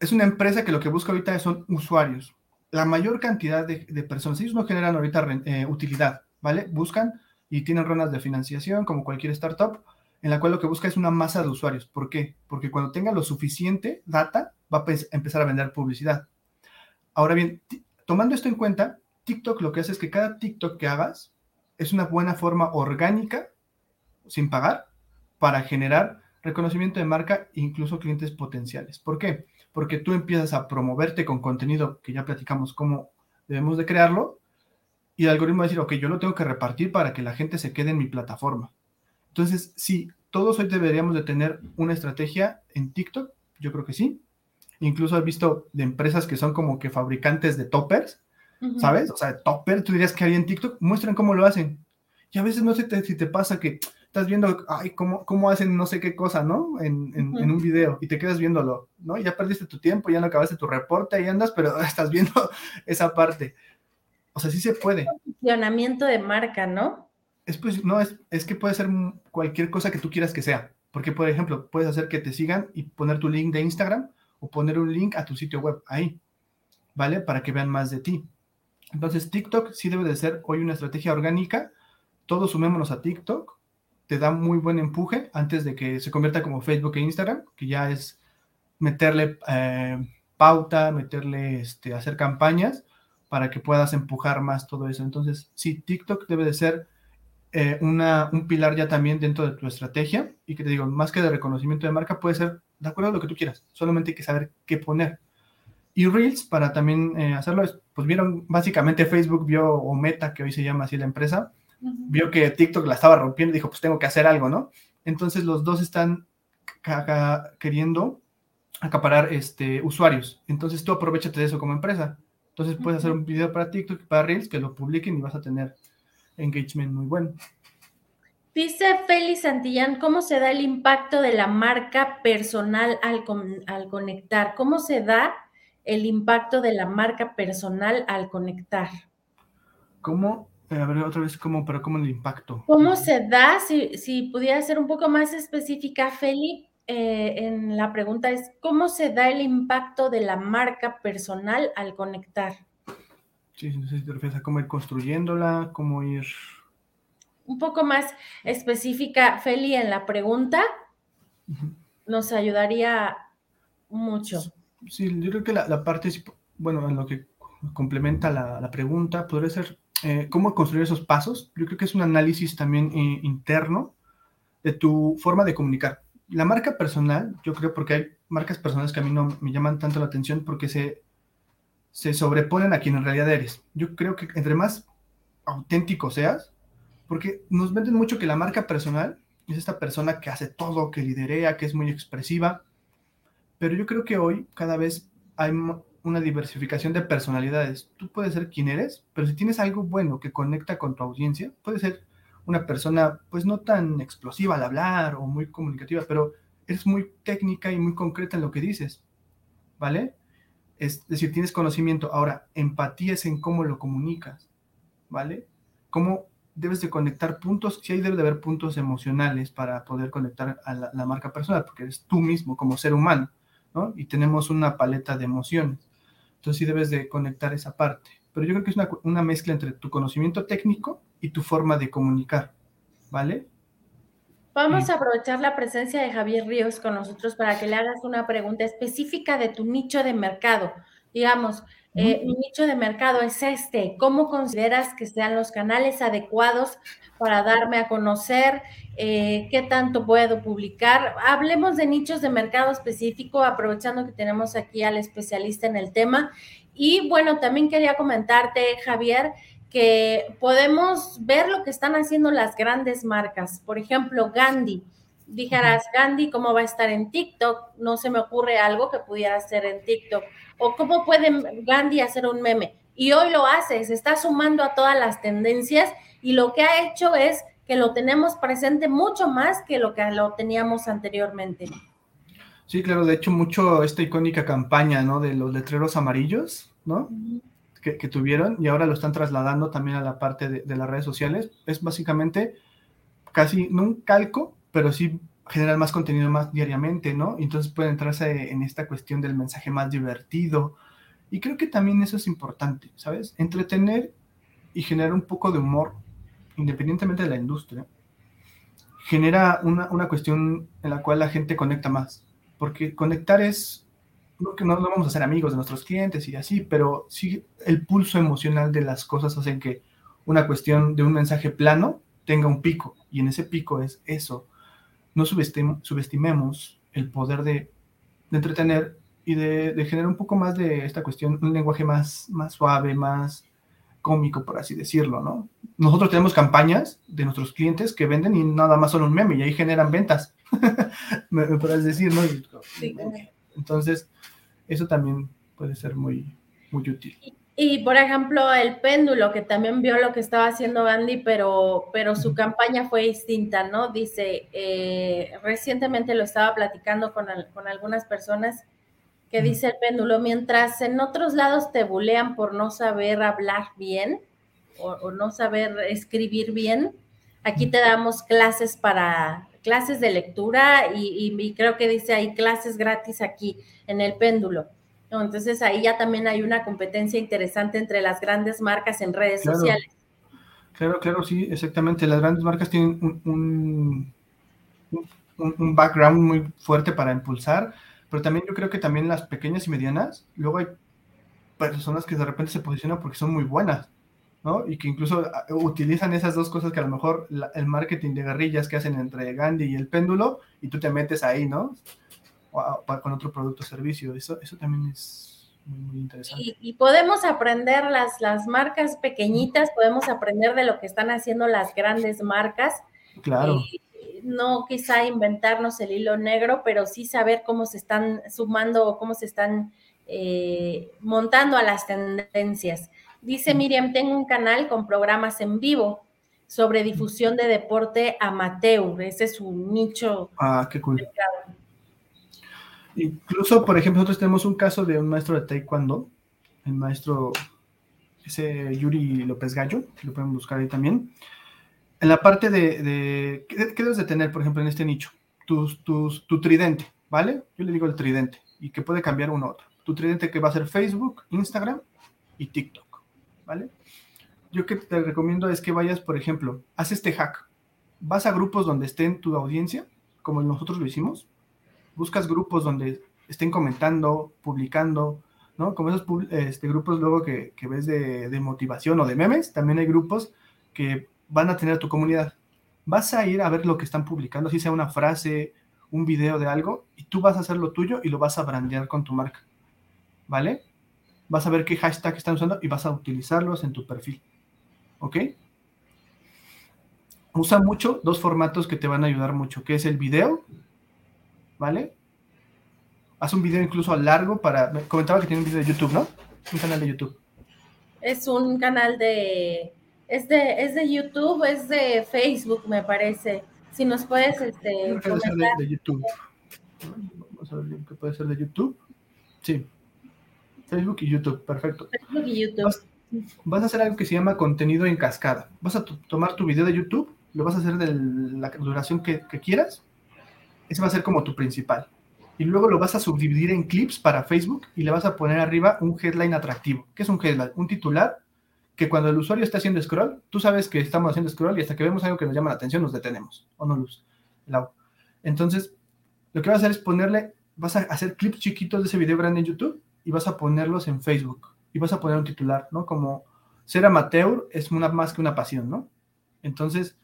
es una empresa que lo que busca ahorita son usuarios. La mayor cantidad de, personas, ellos no generan ahorita eh, utilidad, ¿vale? Buscan y tienen rondas de financiación como cualquier startup, en la cual lo que busca es una masa de usuarios. ¿Por qué? Porque cuando tenga lo suficiente data, va a empezar a vender publicidad. Ahora bien, tomando esto en cuenta, TikTok lo que hace es que cada TikTok que hagas es una buena forma orgánica, sin pagar, para generar reconocimiento de marca e incluso clientes potenciales. ¿Por qué? Porque tú empiezas a promoverte con contenido que ya platicamos cómo debemos de crearlo y el algoritmo va a decir, ok, yo lo tengo que repartir para que la gente se quede en mi plataforma. Entonces, sí, todos hoy deberíamos de tener una estrategia en TikTok, yo creo que sí. Incluso he visto de empresas que son como que fabricantes de toppers, ¿sabes? O sea, topper, tú dirías que hay en TikTok, muestran cómo lo hacen. Y a veces no sé si te pasa que estás viendo, ay, cómo, cómo hacen no sé qué cosa, ¿no? En, en, un video y te quedas viéndolo, ¿no? Ya perdiste tu tiempo, ya no acabaste tu reporte, y andas, pero estás viendo esa parte. O sea, sí se puede. Funcionamiento de marca, ¿no? Es pues, no, es, es que puede ser cualquier cosa que tú quieras que sea. Porque, por ejemplo, puedes hacer que te sigan y poner tu link de Instagram o poner un link a tu sitio web ahí, ¿vale? Para que vean más de ti. Entonces, TikTok sí debe de ser hoy una estrategia orgánica. Todos sumémonos a TikTok te da muy buen empuje antes de que se convierta como Facebook e Instagram, que ya es meterle eh, pauta, meterle, este, hacer campañas para que puedas empujar más todo eso. Entonces, sí, TikTok debe de ser eh, una, un pilar ya también dentro de tu estrategia y que te digo, más que de reconocimiento de marca, puede ser de acuerdo a lo que tú quieras, solamente hay que saber qué poner. Y Reels, para también eh, hacerlo, pues vieron, básicamente Facebook vio, o Meta, que hoy se llama así la empresa, vio que TikTok la estaba rompiendo y dijo, pues tengo que hacer algo, ¿no? Entonces los dos están queriendo acaparar este, usuarios. Entonces tú aprovechate de eso como empresa. Entonces puedes hacer un video para TikTok, para Reels, que lo publiquen y vas a tener engagement muy bueno. Dice Félix Santillán, ¿cómo se da el impacto de la marca personal al, al conectar? ¿Cómo se da el impacto de la marca personal al conectar? ¿Cómo eh, a ver, otra vez, ¿cómo, pero cómo el impacto? ¿Cómo se da? Si, si pudiera ser un poco más específica, Feli, eh, en la pregunta es, ¿cómo se da el impacto de la marca personal al conectar? Sí, no sé si te refieres a cómo ir construyéndola, cómo ir... Un poco más específica, Feli, en la pregunta, nos ayudaría mucho. Sí, yo creo que la, parte, bueno, en lo que complementa la, la pregunta, podría ser eh, cómo construir esos pasos, yo creo que es un análisis también eh, interno de tu forma de comunicar. La marca personal, yo creo porque hay marcas personales que a mí no me llaman tanto la atención porque se, se sobreponen a quien en realidad eres. Yo creo que entre más auténtico seas, porque nos venden mucho que la marca personal es esta persona que hace todo, que liderea, que es muy expresiva, pero yo creo que hoy cada vez hay una diversificación de personalidades. Tú puedes ser quien eres, pero si tienes algo bueno que conecta con tu audiencia, puedes ser una persona pues no tan explosiva al hablar o muy comunicativa, pero eres muy técnica y muy concreta en lo que dices, ¿vale? Es decir, tienes conocimiento. Ahora, empatía es en cómo lo comunicas, ¿vale? Cómo debes de conectar puntos, si hay debe de haber puntos emocionales para poder conectar a la, la marca personal, porque eres tú mismo como ser humano, ¿no? Y tenemos una paleta de emociones. Entonces sí debes de conectar esa parte. Pero yo creo que es una, mezcla entre tu conocimiento técnico y tu forma de comunicar, ¿vale? Vamos a aprovechar la presencia de Javier Ríos con nosotros para que le hagas una pregunta específica de tu nicho de mercado. Digamos, eh, mi nicho de mercado es este. ¿Cómo consideras que sean los canales adecuados para darme a conocer? Eh, ¿Qué tanto puedo publicar? Hablemos de nichos de mercado específico, aprovechando que tenemos aquí al especialista en el tema. Y bueno, también quería comentarte, Javier, que podemos ver lo que están haciendo las grandes marcas. Por ejemplo, Gandhi dijeras, Gandhi, ¿cómo va a estar en TikTok? No se me ocurre algo que pudiera ser en TikTok. O cómo puede Gandhi hacer un meme. Y hoy lo hace, se está sumando a todas las tendencias y lo que ha hecho es que lo tenemos presente mucho más que lo que lo teníamos anteriormente. Sí, claro, de hecho, mucho esta icónica campaña, ¿no? De los letreros amarillos, ¿no? que, tuvieron y ahora lo están trasladando también a la parte de, de las redes sociales. Es básicamente casi, un calco, pero sí generar más contenido más diariamente, ¿no? Entonces puede entrarse en esta cuestión del mensaje más divertido. Y creo que también eso es importante, ¿sabes? Entretener y generar un poco de humor, independientemente de la industria, genera una, una cuestión en la cual la gente conecta más. Porque conectar es, no que no, no vamos a ser amigos de nuestros clientes y así, pero sí el pulso emocional de las cosas hacen que una cuestión de un mensaje plano tenga un pico. Y en ese pico es eso, no subestimemos el poder de, entretener y de, generar un poco más de esta cuestión, un lenguaje más, más suave, más cómico, por así decirlo, ¿no? Nosotros tenemos campañas de nuestros clientes que venden y nada más son un meme y ahí generan ventas, me, podrás decir, ¿no? Entonces, eso también puede ser muy, muy útil. Y por ejemplo, el péndulo, que también vio lo que estaba haciendo Gandhi, pero, pero su campaña fue distinta, ¿no? Dice, eh, recientemente lo estaba platicando con, con algunas personas que dice el péndulo, mientras en otros lados te bulean por no saber hablar bien o, no saber escribir bien, aquí te damos clases para clases de lectura y, y creo que dice hay clases gratis aquí en el péndulo. Entonces ahí ya también hay una competencia interesante entre las grandes marcas en redes sociales. Claro, claro, sí, exactamente. Las grandes marcas tienen un, un, background muy fuerte para impulsar, pero también yo creo que también las pequeñas y medianas, luego hay personas que de repente se posicionan porque son muy buenas, ¿no? Y que incluso ah, utilizan esas dos cosas que a lo mejor el marketing de guerrillas que hacen entre Gandhi y el péndulo, y tú te metes ahí, ¿no? Con otro producto o servicio. Eso, eso también es muy, interesante. Y, podemos aprender las, las marcas pequeñitas, podemos aprender de lo que están haciendo las grandes marcas. Claro. no quizá inventarnos el hilo negro, pero sí saber cómo se están sumando o cómo se están eh, montando a las tendencias. Dice Miriam, tengo un canal con programas en vivo sobre difusión de deporte amateur. Ese es un nicho. Ah, qué cool. Incluso, por ejemplo, nosotros tenemos un caso de un maestro de taekwondo, el maestro ese Yuri López Gallo, que lo pueden buscar ahí también. En la parte de, ¿qué, debes de tener, por ejemplo, en este nicho? tu tridente, ¿vale? Yo le digo el tridente y que puede cambiar uno a otro. Tu tridente que va a ser Facebook, Instagram y TikTok, ¿vale? Yo que te recomiendo es que vayas, por ejemplo, haz este hack. Vas a grupos donde estén tu audiencia, como nosotros lo hicimos, buscas grupos donde estén comentando, publicando, ¿no? Como esos este, grupos luego que, ves de, motivación o de memes, también hay grupos que van a tener tu comunidad. Vas a ir a ver lo que están publicando, si sea una frase, un video de algo, y tú vas a hacer lo tuyo y lo vas a brandear con tu marca, ¿vale? Vas a ver qué hashtag están usando y vas a utilizarlos en tu perfil, ¿ok? Usa mucho dos formatos que te van a ayudar mucho, que es el video ¿vale? Haz un video incluso largo para... Me comentaba que tiene un video de YouTube, ¿no? Un canal de YouTube. Es un canal de... Es de, es de YouTube, es de Facebook, me parece. Si nos puedes, este... Puede ser de, YouTube. Vamos a ver qué puede ser de YouTube. Sí. Facebook y YouTube, perfecto. Facebook y YouTube. Vas, a hacer algo que se llama contenido en cascada. Vas a tomar tu video de YouTube, lo vas a hacer de la duración que, que quieras, ese va a ser como tu principal. Y luego lo vas a subdividir en clips para Facebook y le vas a poner arriba un headline atractivo. ¿Qué es un headline? Un titular que cuando el usuario está haciendo scroll, tú sabes que estamos haciendo scroll y hasta que vemos algo que nos llama la atención nos detenemos. ¿O no, Luz? Entonces, lo que vas a hacer es ponerle, vas a hacer clips chiquitos de ese video grande en YouTube y vas a ponerlos en Facebook. Y vas a poner un titular, ¿no? Como ser amateur es una, más que una pasión, ¿no? Entonces,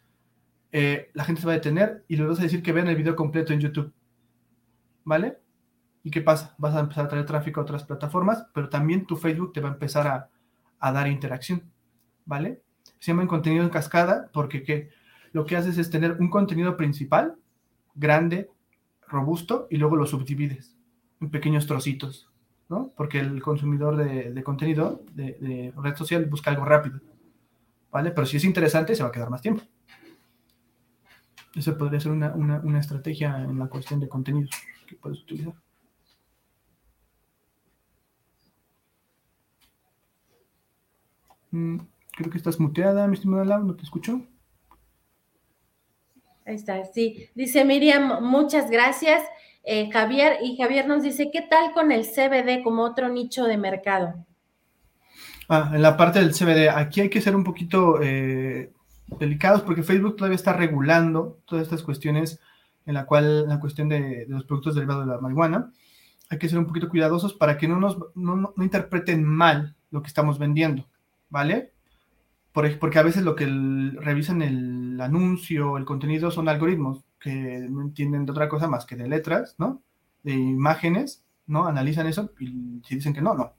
eh, la gente se va a detener y le vas a decir que vean el video completo en YouTube. ¿Vale? ¿Y qué pasa? Vas a empezar a traer tráfico a otras plataformas, pero también tu Facebook te va a empezar a, dar interacción. ¿Vale? Se llama contenido en cascada porque ¿qué? lo que haces es tener un contenido principal, grande, robusto, y luego lo subdivides en pequeños trocitos, ¿no? Porque el consumidor de, contenido de, de, red social busca algo rápido, ¿vale? Pero si es interesante, se va a quedar más tiempo. Esa podría ser una, estrategia en la cuestión de contenidos que puedes utilizar. Mm, creo que estás muteada, mi estimada Lau, ¿no te escucho? Ahí está, sí. Dice Miriam, muchas gracias. Eh, Javier, y Javier nos dice, ¿qué tal con el CBD como otro nicho de mercado? Ah, en la parte del CBD, aquí hay que ser un poquito eh, delicados porque Facebook todavía está regulando todas estas cuestiones en la cual la cuestión de, los productos derivados de la marihuana. Hay que ser un poquito cuidadosos para que no nos no, interpreten mal lo que estamos vendiendo, ¿vale? porque a veces lo que revisan el anuncio, el contenido son algoritmos que no entienden de otra cosa más que de letras, ¿no? De imágenes, ¿no? Analizan eso y si dicen que no, no.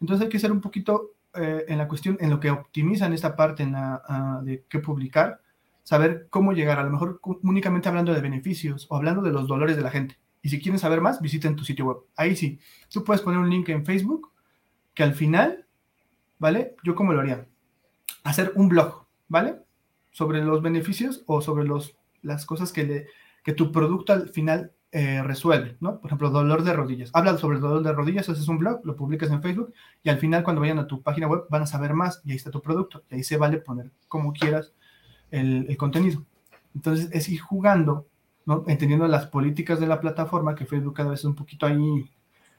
Entonces hay que ser un poquito eh, en la cuestión, en lo que optimizan esta parte en la, ah, de qué publicar, saber cómo llegar, a lo mejor únicamente hablando de beneficios o hablando de los dolores de la gente. Y si quieren saber más, visiten tu sitio web. Ahí sí, tú puedes poner un link en Facebook que al final, ¿vale? Yo cómo lo haría. Hacer un blog, ¿vale? Sobre los beneficios o sobre los, las cosas que, le, que tu producto al final eh, resuelve, ¿no? Por ejemplo, dolor de rodillas. Habla sobre el dolor de rodillas, haces un blog, lo publicas en Facebook y al final cuando vayan a tu página web van a saber más y ahí está tu producto y ahí se vale poner como quieras el, contenido. Entonces es ir jugando, ¿no? Entendiendo las políticas de la plataforma, que Facebook cada vez es un poquito ahí,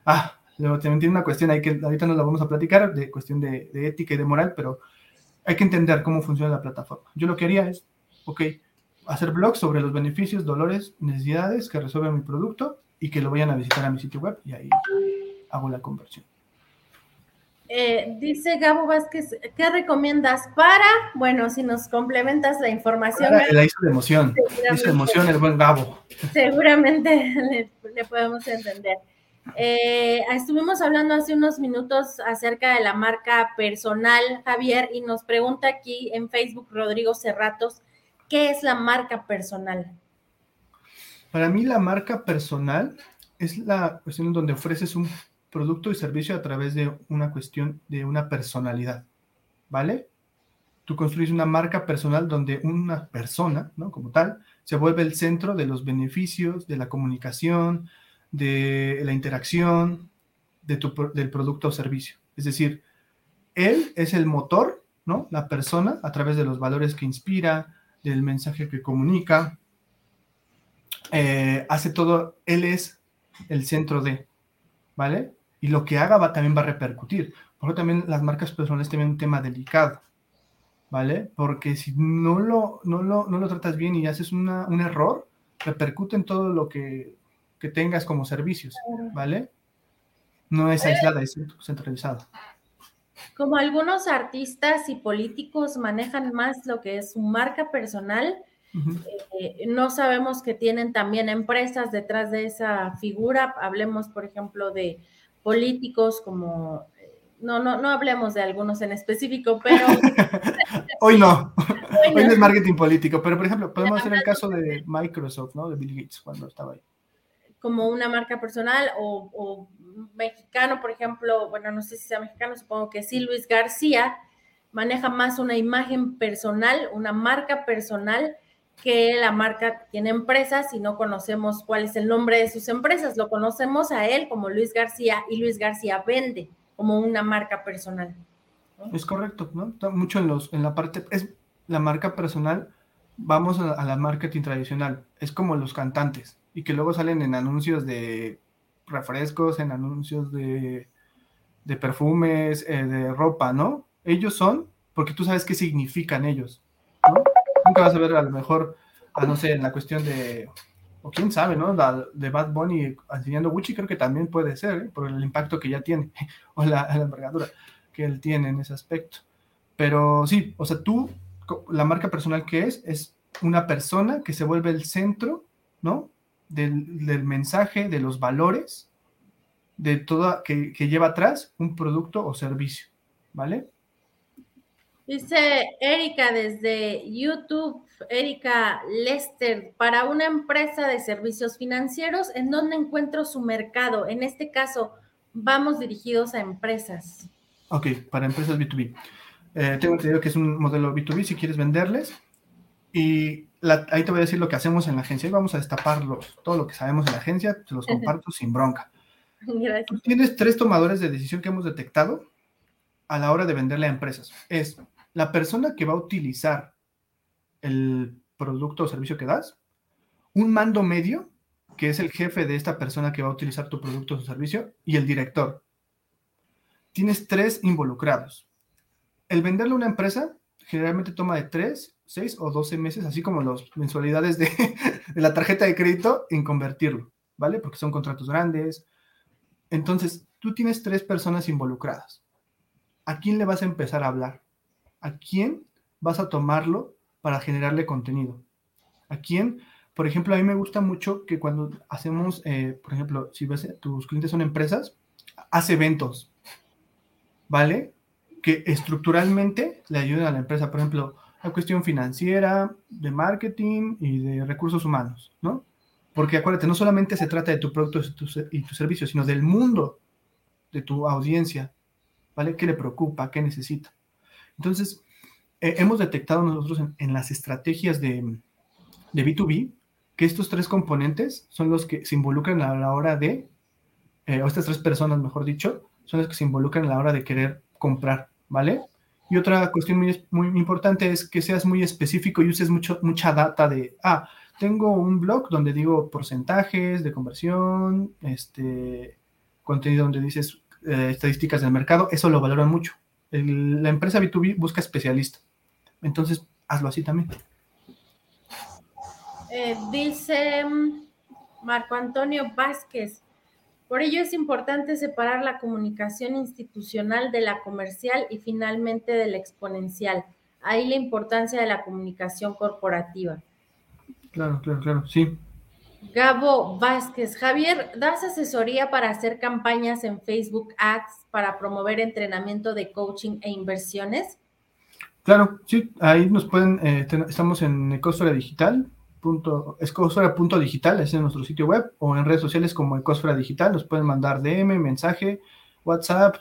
ah, luego también tiene una cuestión ahí que ahorita nos la vamos a platicar, de cuestión de, de ética y de moral, pero hay que entender cómo funciona la plataforma. Yo lo que haría es, ok, hacer blogs sobre los beneficios, dolores, necesidades que resuelven mi producto y que lo vayan a visitar a mi sitio web y ahí hago la conversión. Eh, dice Gabo Vázquez, ¿qué recomiendas para? Bueno, si nos complementas la información. la hizo de emoción. Hizo emoción el buen Gabo. Seguramente le, podemos entender. Eh, estuvimos hablando hace unos minutos acerca de la marca personal, Javier, y nos pregunta aquí en Facebook Rodrigo Cerratos, ¿Qué es la marca personal? Para mí la marca personal es la cuestión donde ofreces un producto y servicio a través de una cuestión de una personalidad, ¿vale? Tú construyes una marca personal donde una persona, ¿no? Como tal, se vuelve el centro de los beneficios, de la comunicación, de la interacción, de tu, del producto o servicio. Es decir, él es el motor, ¿no? La persona, a través de los valores que inspira, del mensaje que comunica, eh, hace todo, él es el centro de, ¿vale? Y lo que haga va, también va a repercutir. Por eso también las marcas personales tienen un tema delicado, ¿vale? Porque si no lo, no lo, no lo tratas bien y haces un error, repercute en todo lo que, que tengas como servicios, ¿vale? No es aislada, es centralizada como algunos artistas y políticos manejan más lo que es su marca personal, eh, no sabemos que tienen también empresas detrás de esa figura. Hablemos, por ejemplo, de políticos como, eh, no, no, no hablemos de algunos en específico, pero... Hoy no. Hoy no. es marketing político, pero por ejemplo, podemos hacer el caso de Microsoft, ¿no? De Bill Gates cuando estaba ahí. Como una marca personal o mexicano, por ejemplo, bueno, no sé si sea mexicano, supongo que sí, Luis García, maneja más una imagen personal, una marca personal, que la marca tiene empresas y no conocemos cuál es el nombre de sus empresas. Lo conocemos a él como Luis García y Luis García vende como una marca personal. Es correcto, ¿no? Mucho en, los, en la parte, es la marca personal, vamos a, a la marketing tradicional, es como los cantantes y que luego salen en anuncios de refrescos, en anuncios de, perfumes, eh, de ropa, ¿no? Ellos son, porque tú sabes qué significan ellos, ¿no? Nunca vas a ver a lo mejor, a, no sé, en la cuestión de, o quién sabe, ¿no? de Bad Bunny enseñando Gucci, creo que también puede ser, ¿eh? por el impacto que ya tiene, o la, la envergadura que él tiene en ese aspecto. Pero sí, o sea, tú, la marca personal que es, es una persona que se vuelve el centro, ¿no? Del, mensaje, de los valores, de todo que, lleva atrás un producto o servicio, ¿vale? Dice Erika desde YouTube, Erika Lester, para una empresa de servicios financieros, ¿en dónde encuentro su mercado? En este caso, vamos dirigidos a empresas. Ok, para empresas B2B. Eh, tengo entendido que es un modelo B2B si quieres venderles. Y ahí te voy a decir lo que hacemos en la agencia y vamos a destaparlo, todo lo que sabemos en la agencia, te los comparto sin bronca. Gracias. tienes tres tomadores de decisión que hemos detectado a la hora de venderle a empresas. Es la persona que va a utilizar el producto o servicio que das, un mando medio, que es el jefe de esta persona que va a utilizar tu producto o servicio, y el director. Tienes tres involucrados. El venderle a una empresa generalmente toma de tres, seis o doce meses, así como las mensualidades de, la tarjeta de crédito, en convertirlo, ¿vale? Porque son contratos grandes. Entonces, tú tienes tres personas involucradas. ¿A quién le vas a empezar a hablar? ¿A quién vas a tomarlo para generarle contenido? ¿A quién? Por ejemplo, a mí me gusta mucho que cuando hacemos, eh, por ejemplo, si ves, tus clientes son empresas, haz eventos, ¿vale? Que estructuralmente le ayuden a la empresa. Por ejemplo, la cuestión financiera, de marketing y de recursos humanos, ¿no? Porque acuérdate, no solamente se trata de tu producto y tu servicio, sino del mundo de tu audiencia, ¿vale? ¿Qué le preocupa? ¿Qué necesita? Entonces, eh, hemos detectado nosotros en, las estrategias de, de, B2B que estos tres componentes son los que se involucran a la hora de, eh, o estas tres personas, mejor dicho, son las que se involucran a la hora de querer comprar, ¿vale? Y otra cuestión muy, importante es que seas muy específico y uses mucho, mucha data de, ah, tengo un blog donde digo porcentajes de conversión, este, contenido donde dices eh, estadísticas del mercado, eso lo valoran mucho. la empresa B2B busca especialista. Entonces, hazlo así también. Eh, dice mm, Marco Antonio Vázquez, por ello es importante separar la comunicación institucional de la comercial y finalmente de la exponencial. Ahí la importancia de la comunicación corporativa. Claro, claro, claro, sí. Gabo Vázquez, Javier, ¿das asesoría para hacer campañas en Facebook Ads para promover entrenamiento de coaching e inversiones? Claro, sí, ahí nos pueden, eh, estamos en Ecosfera Digital, punto, punto digital, es nuestro sitio web, o en redes sociales como Ecosfera Digital, nos pueden mandar DM, mensaje, WhatsApp,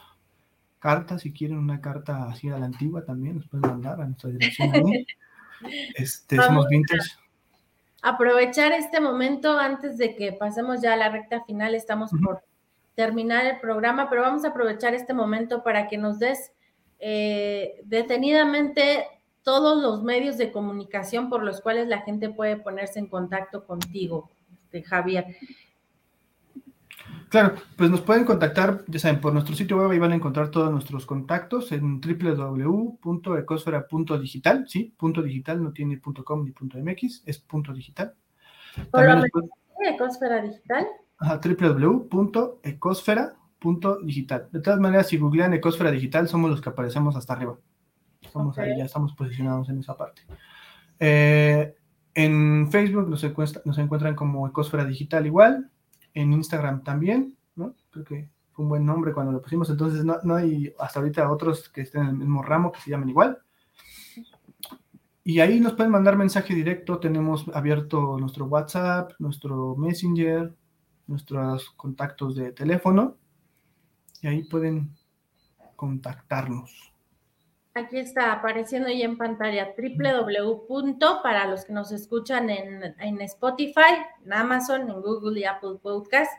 carta, si quieren una carta así a la antigua también, nos pueden mandar a nuestra dirección. este, somos vintage aprovechar este momento antes de que pasemos ya a la recta final. Estamos por terminar el programa, pero vamos a aprovechar este momento para que nos des eh, detenidamente todos los medios de comunicación por los cuales la gente puede ponerse en contacto contigo, este, Javier. Claro, pues nos pueden contactar, ya saben, por nuestro sitio web ahí van a encontrar todos nuestros contactos en www.ecosfera.digital, sí, punto digital, no tiene punto .com ni punto .mx, es punto digital. Ecosfera Digital? Ajá, www.ecosfera.digital. De todas maneras, si googlean Ecosfera Digital, somos los que aparecemos hasta arriba. Estamos ahí, ya estamos posicionados en esa parte. Eh, en Facebook nos, nos encuentran como Ecosfera Digital igual, en Instagram también, ¿no? Creo que fue un buen nombre cuando lo pusimos, entonces no, no hay hasta ahorita otros que estén en el mismo ramo que se llamen igual. Y ahí nos pueden mandar mensaje directo, tenemos abierto nuestro WhatsApp, nuestro Messenger, nuestros contactos de teléfono, y ahí pueden contactarnos. Aquí está apareciendo ya en pantalla www. para los que nos escuchan en, Spotify, en Amazon, en Google y Apple Podcast,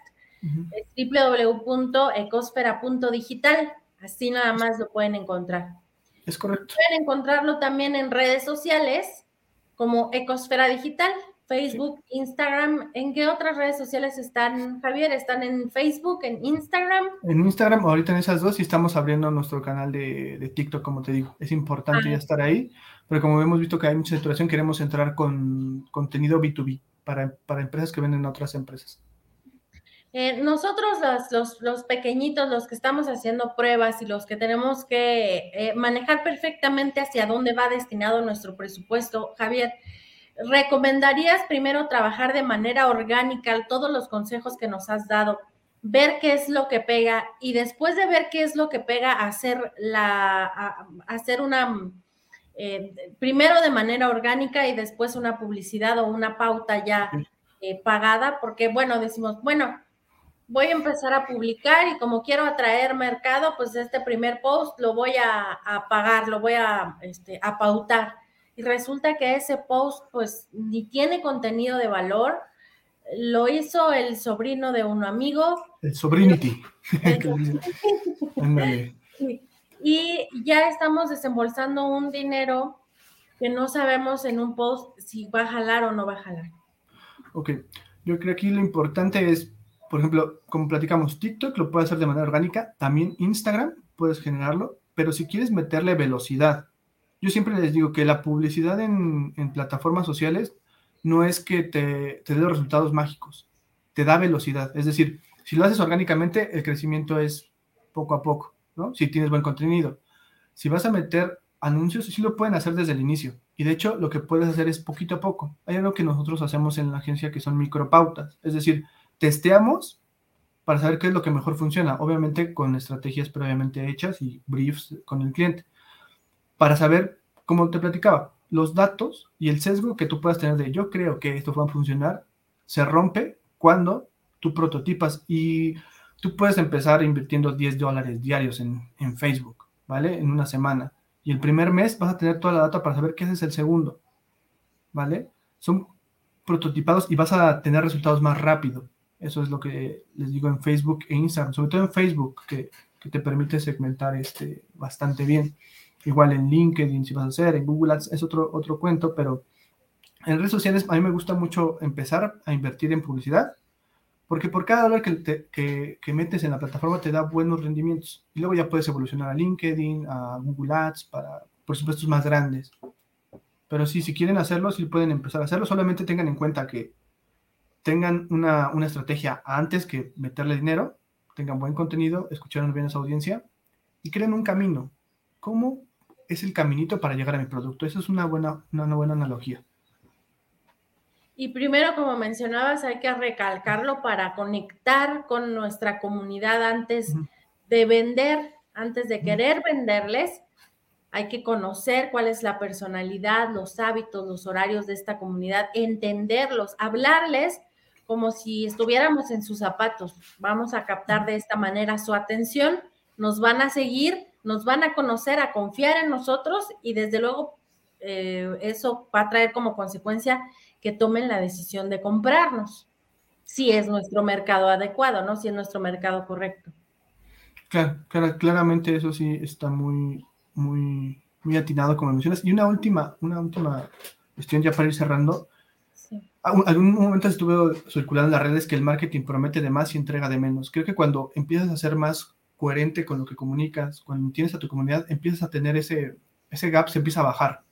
es www.ecosfera.digital. Así nada más lo pueden encontrar. Es correcto. Pueden encontrarlo también en redes sociales como Ecosfera Digital. Facebook, Instagram. ¿En qué otras redes sociales están, Javier? ¿Están en Facebook, en Instagram? En Instagram, ahorita en esas dos, y estamos abriendo nuestro canal de, TikTok, como te digo. Es importante ah. ya estar ahí, pero como hemos visto que hay mucha saturación, queremos entrar con contenido B2B para, para empresas que venden a otras empresas. Eh, nosotros, los, los, pequeñitos, los que estamos haciendo pruebas y los que tenemos que eh, manejar perfectamente hacia dónde va destinado nuestro presupuesto, Javier, ¿recomendarías primero trabajar de manera orgánica todos los consejos que nos has dado, ver qué es lo que pega y después de ver qué es lo que pega, hacer, la, hacer una, eh, primero de manera orgánica y después una publicidad o una pauta ya eh, pagada? Porque, bueno, decimos, bueno, voy a empezar a publicar y como quiero atraer mercado, pues este primer post lo voy a, pagar, lo voy a, este, a pautar y resulta que ese post pues ni tiene contenido de valor, lo hizo el sobrino de un amigo. El sobrinity. y ya estamos desembolsando un dinero que no sabemos en un post si va a jalar o no va a jalar. Ok, yo creo que aquí lo importante es, por ejemplo, como platicamos, TikTok lo puedes hacer de manera orgánica, también Instagram puedes generarlo, pero si quieres meterle velocidad, yo siempre les digo que la publicidad en, plataformas sociales no es que te, te dé los resultados mágicos, te da velocidad. Es decir, si lo haces orgánicamente, el crecimiento es poco a poco, ¿no? Si tienes buen contenido. Si vas a meter anuncios, sí lo pueden hacer desde el inicio. Y de hecho, lo que puedes hacer es poquito a poco. Hay algo que nosotros hacemos en la agencia que son micropautas. Es decir, testeamos para saber qué es lo que mejor funciona. Obviamente con estrategias previamente hechas y briefs con el cliente. Para saber, como te platicaba, los datos y el sesgo que tú puedas tener de yo creo que esto va a funcionar, se rompe cuando tú prototipas y tú puedes empezar invirtiendo 10 dólares diarios en, en Facebook, ¿vale? En una semana y el primer mes vas a tener toda la data para saber qué haces el segundo, ¿vale? Son prototipados y vas a tener resultados más rápido. Eso es lo que les digo en Facebook e Instagram, sobre todo en Facebook, que, te permite segmentar este, bastante bien. Igual en LinkedIn, si vas a hacer, en Google Ads es otro, otro cuento, pero en redes sociales a mí me gusta mucho empezar a invertir en publicidad porque por cada dólar que, que, metes en la plataforma te da buenos rendimientos. Y luego ya puedes evolucionar a LinkedIn, a Google Ads, para presupuestos más grandes. Pero sí, si quieren hacerlo, sí pueden empezar a hacerlo. Solamente tengan en cuenta que tengan una, una estrategia antes que meterle dinero, tengan buen contenido, escucharon bien a su audiencia y creen un camino. ¿Cómo es el caminito para llegar a mi producto? Esa es una buena, una buena analogía. Y primero, como mencionabas, hay que recalcarlo para conectar con nuestra comunidad antes de vender, antes de querer venderles. Hay que conocer cuál es la personalidad, los hábitos, los horarios de esta comunidad, entenderlos, hablarles como si estuviéramos en sus zapatos. Vamos a captar de esta manera su atención, nos van a seguir, nos van a conocer, a confiar en nosotros y desde luego eh, eso va a traer como consecuencia que tomen la decisión de comprarnos, si es nuestro mercado adecuado, ¿no? Si es nuestro mercado correcto. Claro, claramente eso sí está muy, muy, muy atinado, como mencionas. Y una última, una última cuestión ya para ir cerrando. Sí. Algún momento estuve circulando en las redes que el marketing promete de más y entrega de menos. Creo que cuando empiezas a ser más coherente con lo que comunicas, cuando tienes a tu comunidad, empiezas a tener ese, ese gap, se empieza a bajar.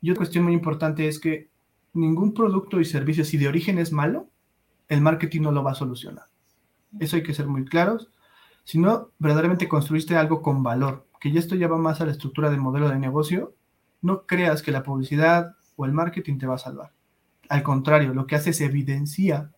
Y otra cuestión muy importante es que ningún producto y servicio, si de origen es malo, el marketing no lo va a solucionar. Eso hay que ser muy claros. Si no, verdaderamente construiste algo con valor, que ya esto ya va más a la estructura del modelo de negocio, no creas que la publicidad o el marketing te va a salvar. Al contrario, lo que hace es evidencia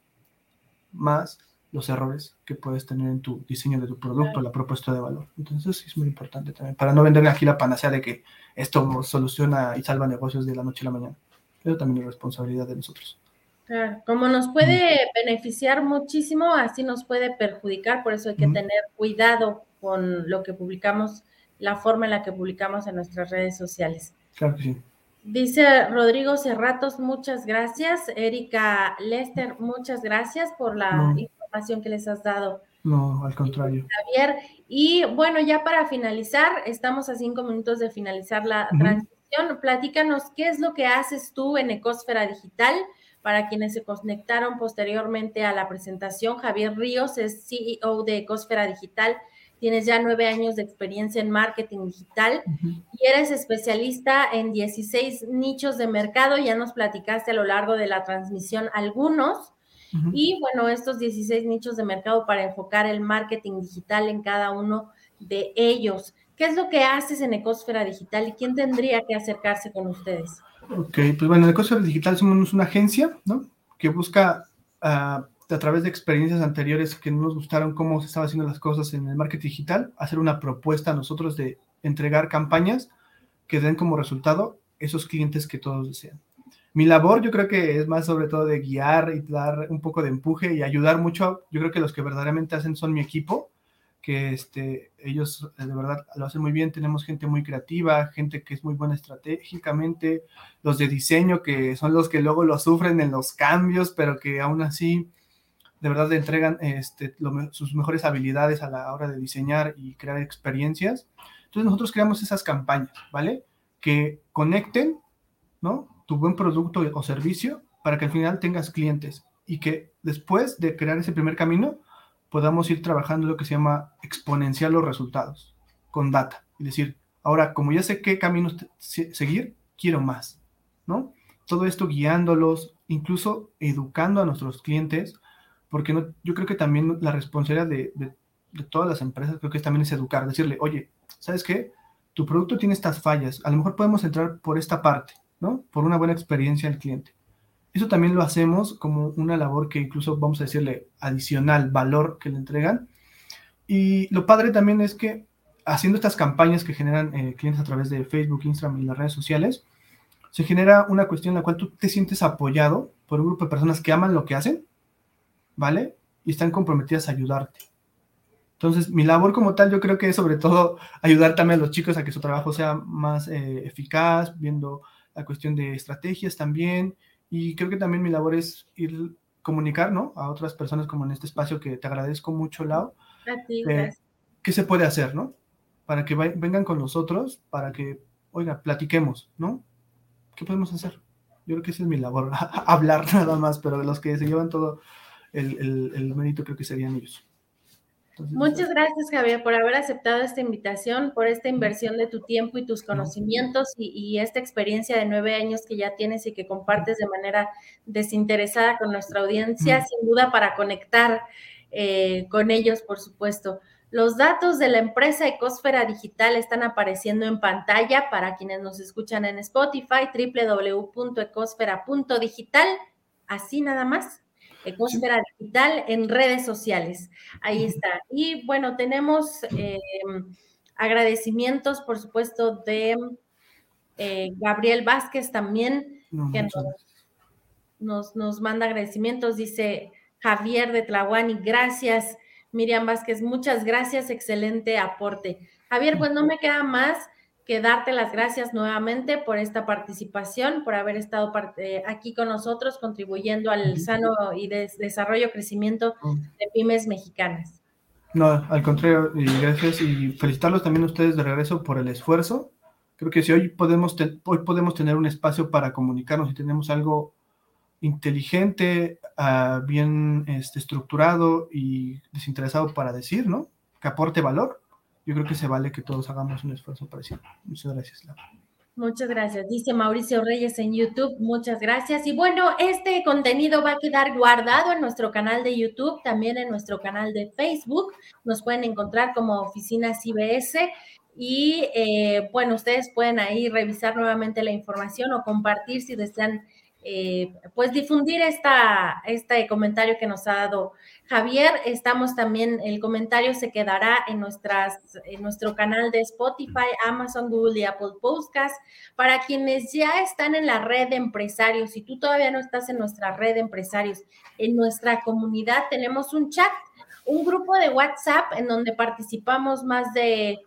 más los errores que puedes tener en tu diseño de tu producto, la propuesta de valor. Entonces, es muy importante también, para no venderle aquí la panacea de que esto soluciona y salva negocios de la noche a la mañana. Eso también es responsabilidad de nosotros. Claro, como nos puede beneficiar muchísimo, así nos puede perjudicar, por eso hay que tener cuidado con lo que publicamos, la forma en la que publicamos en nuestras redes sociales. Claro que sí. Dice Rodrigo Cerratos, muchas gracias. Erika Lester, muchas gracias por la información que les has dado. No, al contrario. Javier, y bueno, ya para finalizar, estamos a cinco minutos de finalizar la transmisión platícanos qué es lo que haces tú en Ecosfera Digital. Para quienes se conectaron posteriormente a la presentación, Javier Ríos es CEO de Ecosfera Digital. Tienes ya nueve años de experiencia en marketing digital y eres especialista en 16 nichos de mercado. Ya nos platicaste a lo largo de la transmisión algunos. Y bueno, estos 16 nichos de mercado para enfocar el marketing digital en cada uno de ellos. ¿Qué es lo que haces en Ecosfera Digital y quién tendría que acercarse con ustedes? Ok, pues bueno, en Ecosfera Digital somos una agencia, ¿no? Que busca ah, a través de experiencias anteriores que no nos gustaron cómo se estaban haciendo las cosas en el marketing digital, hacer una propuesta a nosotros de entregar campañas que den como resultado esos clientes que todos desean. Mi labor yo creo que es más sobre todo de guiar y dar un poco de empuje y ayudar mucho. Yo creo que los que verdaderamente hacen son mi equipo, que este, ellos eh, de verdad lo hacen muy bien. Tenemos gente muy creativa, gente que es muy buena estratégicamente, los de diseño que son los que luego lo sufren en los cambios, pero que aún así de verdad le entregan este, sus mejores habilidades a la hora de diseñar y crear experiencias. Entonces nosotros creamos esas campañas, ¿vale? Que conecten, ¿no? Tu buen producto o servicio para que al final tengas clientes y que después de crear ese primer camino podamos ir trabajando lo que se llama exponenciar los resultados con data. Es decir, ahora como ya sé qué camino seguir, quiero más, ¿no? Todo esto guiándolos, incluso educando a nuestros clientes, porque yo creo que también la responsabilidad de, todas las empresas creo que también es educar, decirle, oye, ¿sabes qué? Tu producto tiene estas fallas, a lo mejor podemos entrar por esta parte, ¿no? Por una buena experiencia al cliente. Eso también lo hacemos como una labor que incluso vamos a decirle adicional, valor que le entregan. Y lo padre también es que haciendo estas campañas que generan eh, clientes a través de Facebook, Instagram y las redes sociales, se genera una cuestión en la cual tú te sientes apoyado por un grupo de personas que aman lo que hacen, ¿vale? Y están comprometidas a ayudarte. Entonces, mi labor como tal, yo creo que es sobre todo ayudar también a los chicos a que su trabajo sea más eh, eficaz, viendo la cuestión de estrategias también, y creo que también mi labor es ir comunicar, ¿no? A otras personas como en este espacio que te agradezco mucho, Lau. A ti, eh. ¿Qué se puede hacer, no? Para que vengan con nosotros, para que, oiga, platiquemos, ¿no? ¿Qué podemos hacer? Yo creo que esa es mi labor, hablar nada más, pero los que se llevan todo el, el, el mérito creo que serían ellos. Entonces, Muchas gracias, Javier, por haber aceptado esta invitación, por esta inversión de tu tiempo y tus conocimientos y, y, esta experiencia de nueve años que ya tienes y que compartes de manera desinteresada con nuestra audiencia, sin duda para conectar eh, con ellos, por supuesto. Los datos de la empresa Ecosfera Digital están apareciendo en pantalla para quienes nos escuchan en Spotify, www.ecosfera.digital, así nada más Ecosfera Digital en redes sociales. Ahí está. Y bueno, tenemos eh, agradecimientos, por supuesto, de eh, Gabriel Vázquez también, no, que nos, nos, nos, manda agradecimientos. Dice Javier de Tlahuani, gracias. Miriam Vázquez, muchas gracias, excelente aporte. Javier, pues no me queda más que darte las gracias nuevamente por esta participación, por haber estado parte, aquí con nosotros contribuyendo al sano y des desarrollo, crecimiento de pymes mexicanas. No, al contrario, y gracias y felicitarlos también a ustedes de regreso por el esfuerzo. Creo que si hoy podemos, hoy podemos tener un espacio para comunicarnos y tenemos algo inteligente, uh, bien este, estructurado y desinteresado para decir, ¿no? Que aporte valor yo creo que se vale que todos hagamos un esfuerzo parecido. Muchas gracias, Laura. Muchas gracias. Dice Mauricio Reyes en YouTube. Muchas gracias. Y bueno, este contenido va a quedar guardado en nuestro canal de YouTube, también en nuestro canal de Facebook. Nos pueden encontrar como Oficinas IBS. Y eh, bueno, ustedes pueden ahí revisar nuevamente la información o compartir si desean eh, pues difundir esta, este comentario que nos ha dado Javier. Estamos también, el comentario se quedará en, nuestras, en nuestro canal de Spotify, Amazon, Google y Apple Podcasts. Para quienes ya están en la red de empresarios, si tú todavía no estás en nuestra red de empresarios, en nuestra comunidad tenemos un chat, un grupo de WhatsApp en donde participamos más de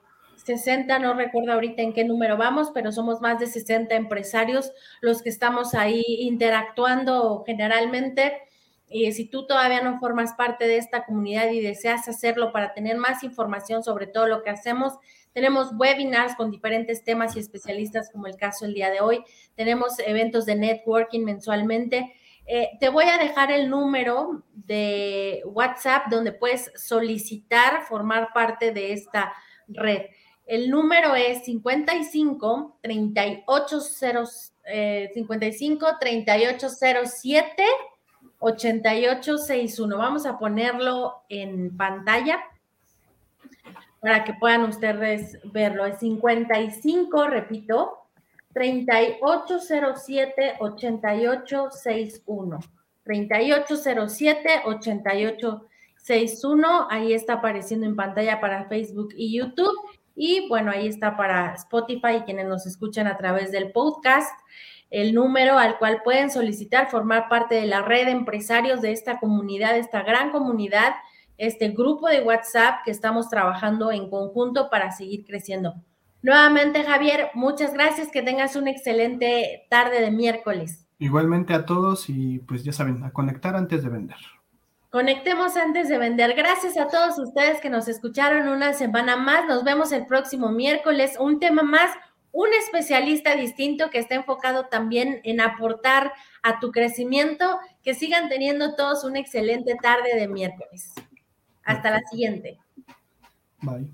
60, no recuerdo ahorita en qué número vamos, pero somos más de 60 empresarios los que estamos ahí interactuando generalmente. Y si tú todavía no formas parte de esta comunidad y deseas hacerlo para tener más información sobre todo lo que hacemos, tenemos webinars con diferentes temas y especialistas, como el caso el día de hoy. Tenemos eventos de networking mensualmente. Eh, te voy a dejar el número de WhatsApp donde puedes solicitar formar parte de esta red. El número es 55 38 eh, 55 3807 8861. Vamos a ponerlo en pantalla para que puedan ustedes verlo. Es 55, repito, 3807 8861. 3807 8861. Ahí está apareciendo en pantalla para Facebook y YouTube. Y bueno, ahí está para Spotify y quienes nos escuchan a través del podcast, el número al cual pueden solicitar formar parte de la red de empresarios de esta comunidad, esta gran comunidad, este grupo de WhatsApp que estamos trabajando en conjunto para seguir creciendo. Nuevamente, Javier, muchas gracias, que tengas una excelente tarde de miércoles. Igualmente a todos y pues ya saben, a conectar antes de vender. Conectemos antes de vender. Gracias a todos ustedes que nos escucharon una semana más. Nos vemos el próximo miércoles. Un tema más, un especialista distinto que esté enfocado también en aportar a tu crecimiento. Que sigan teniendo todos una excelente tarde de miércoles. Hasta la siguiente. Bye.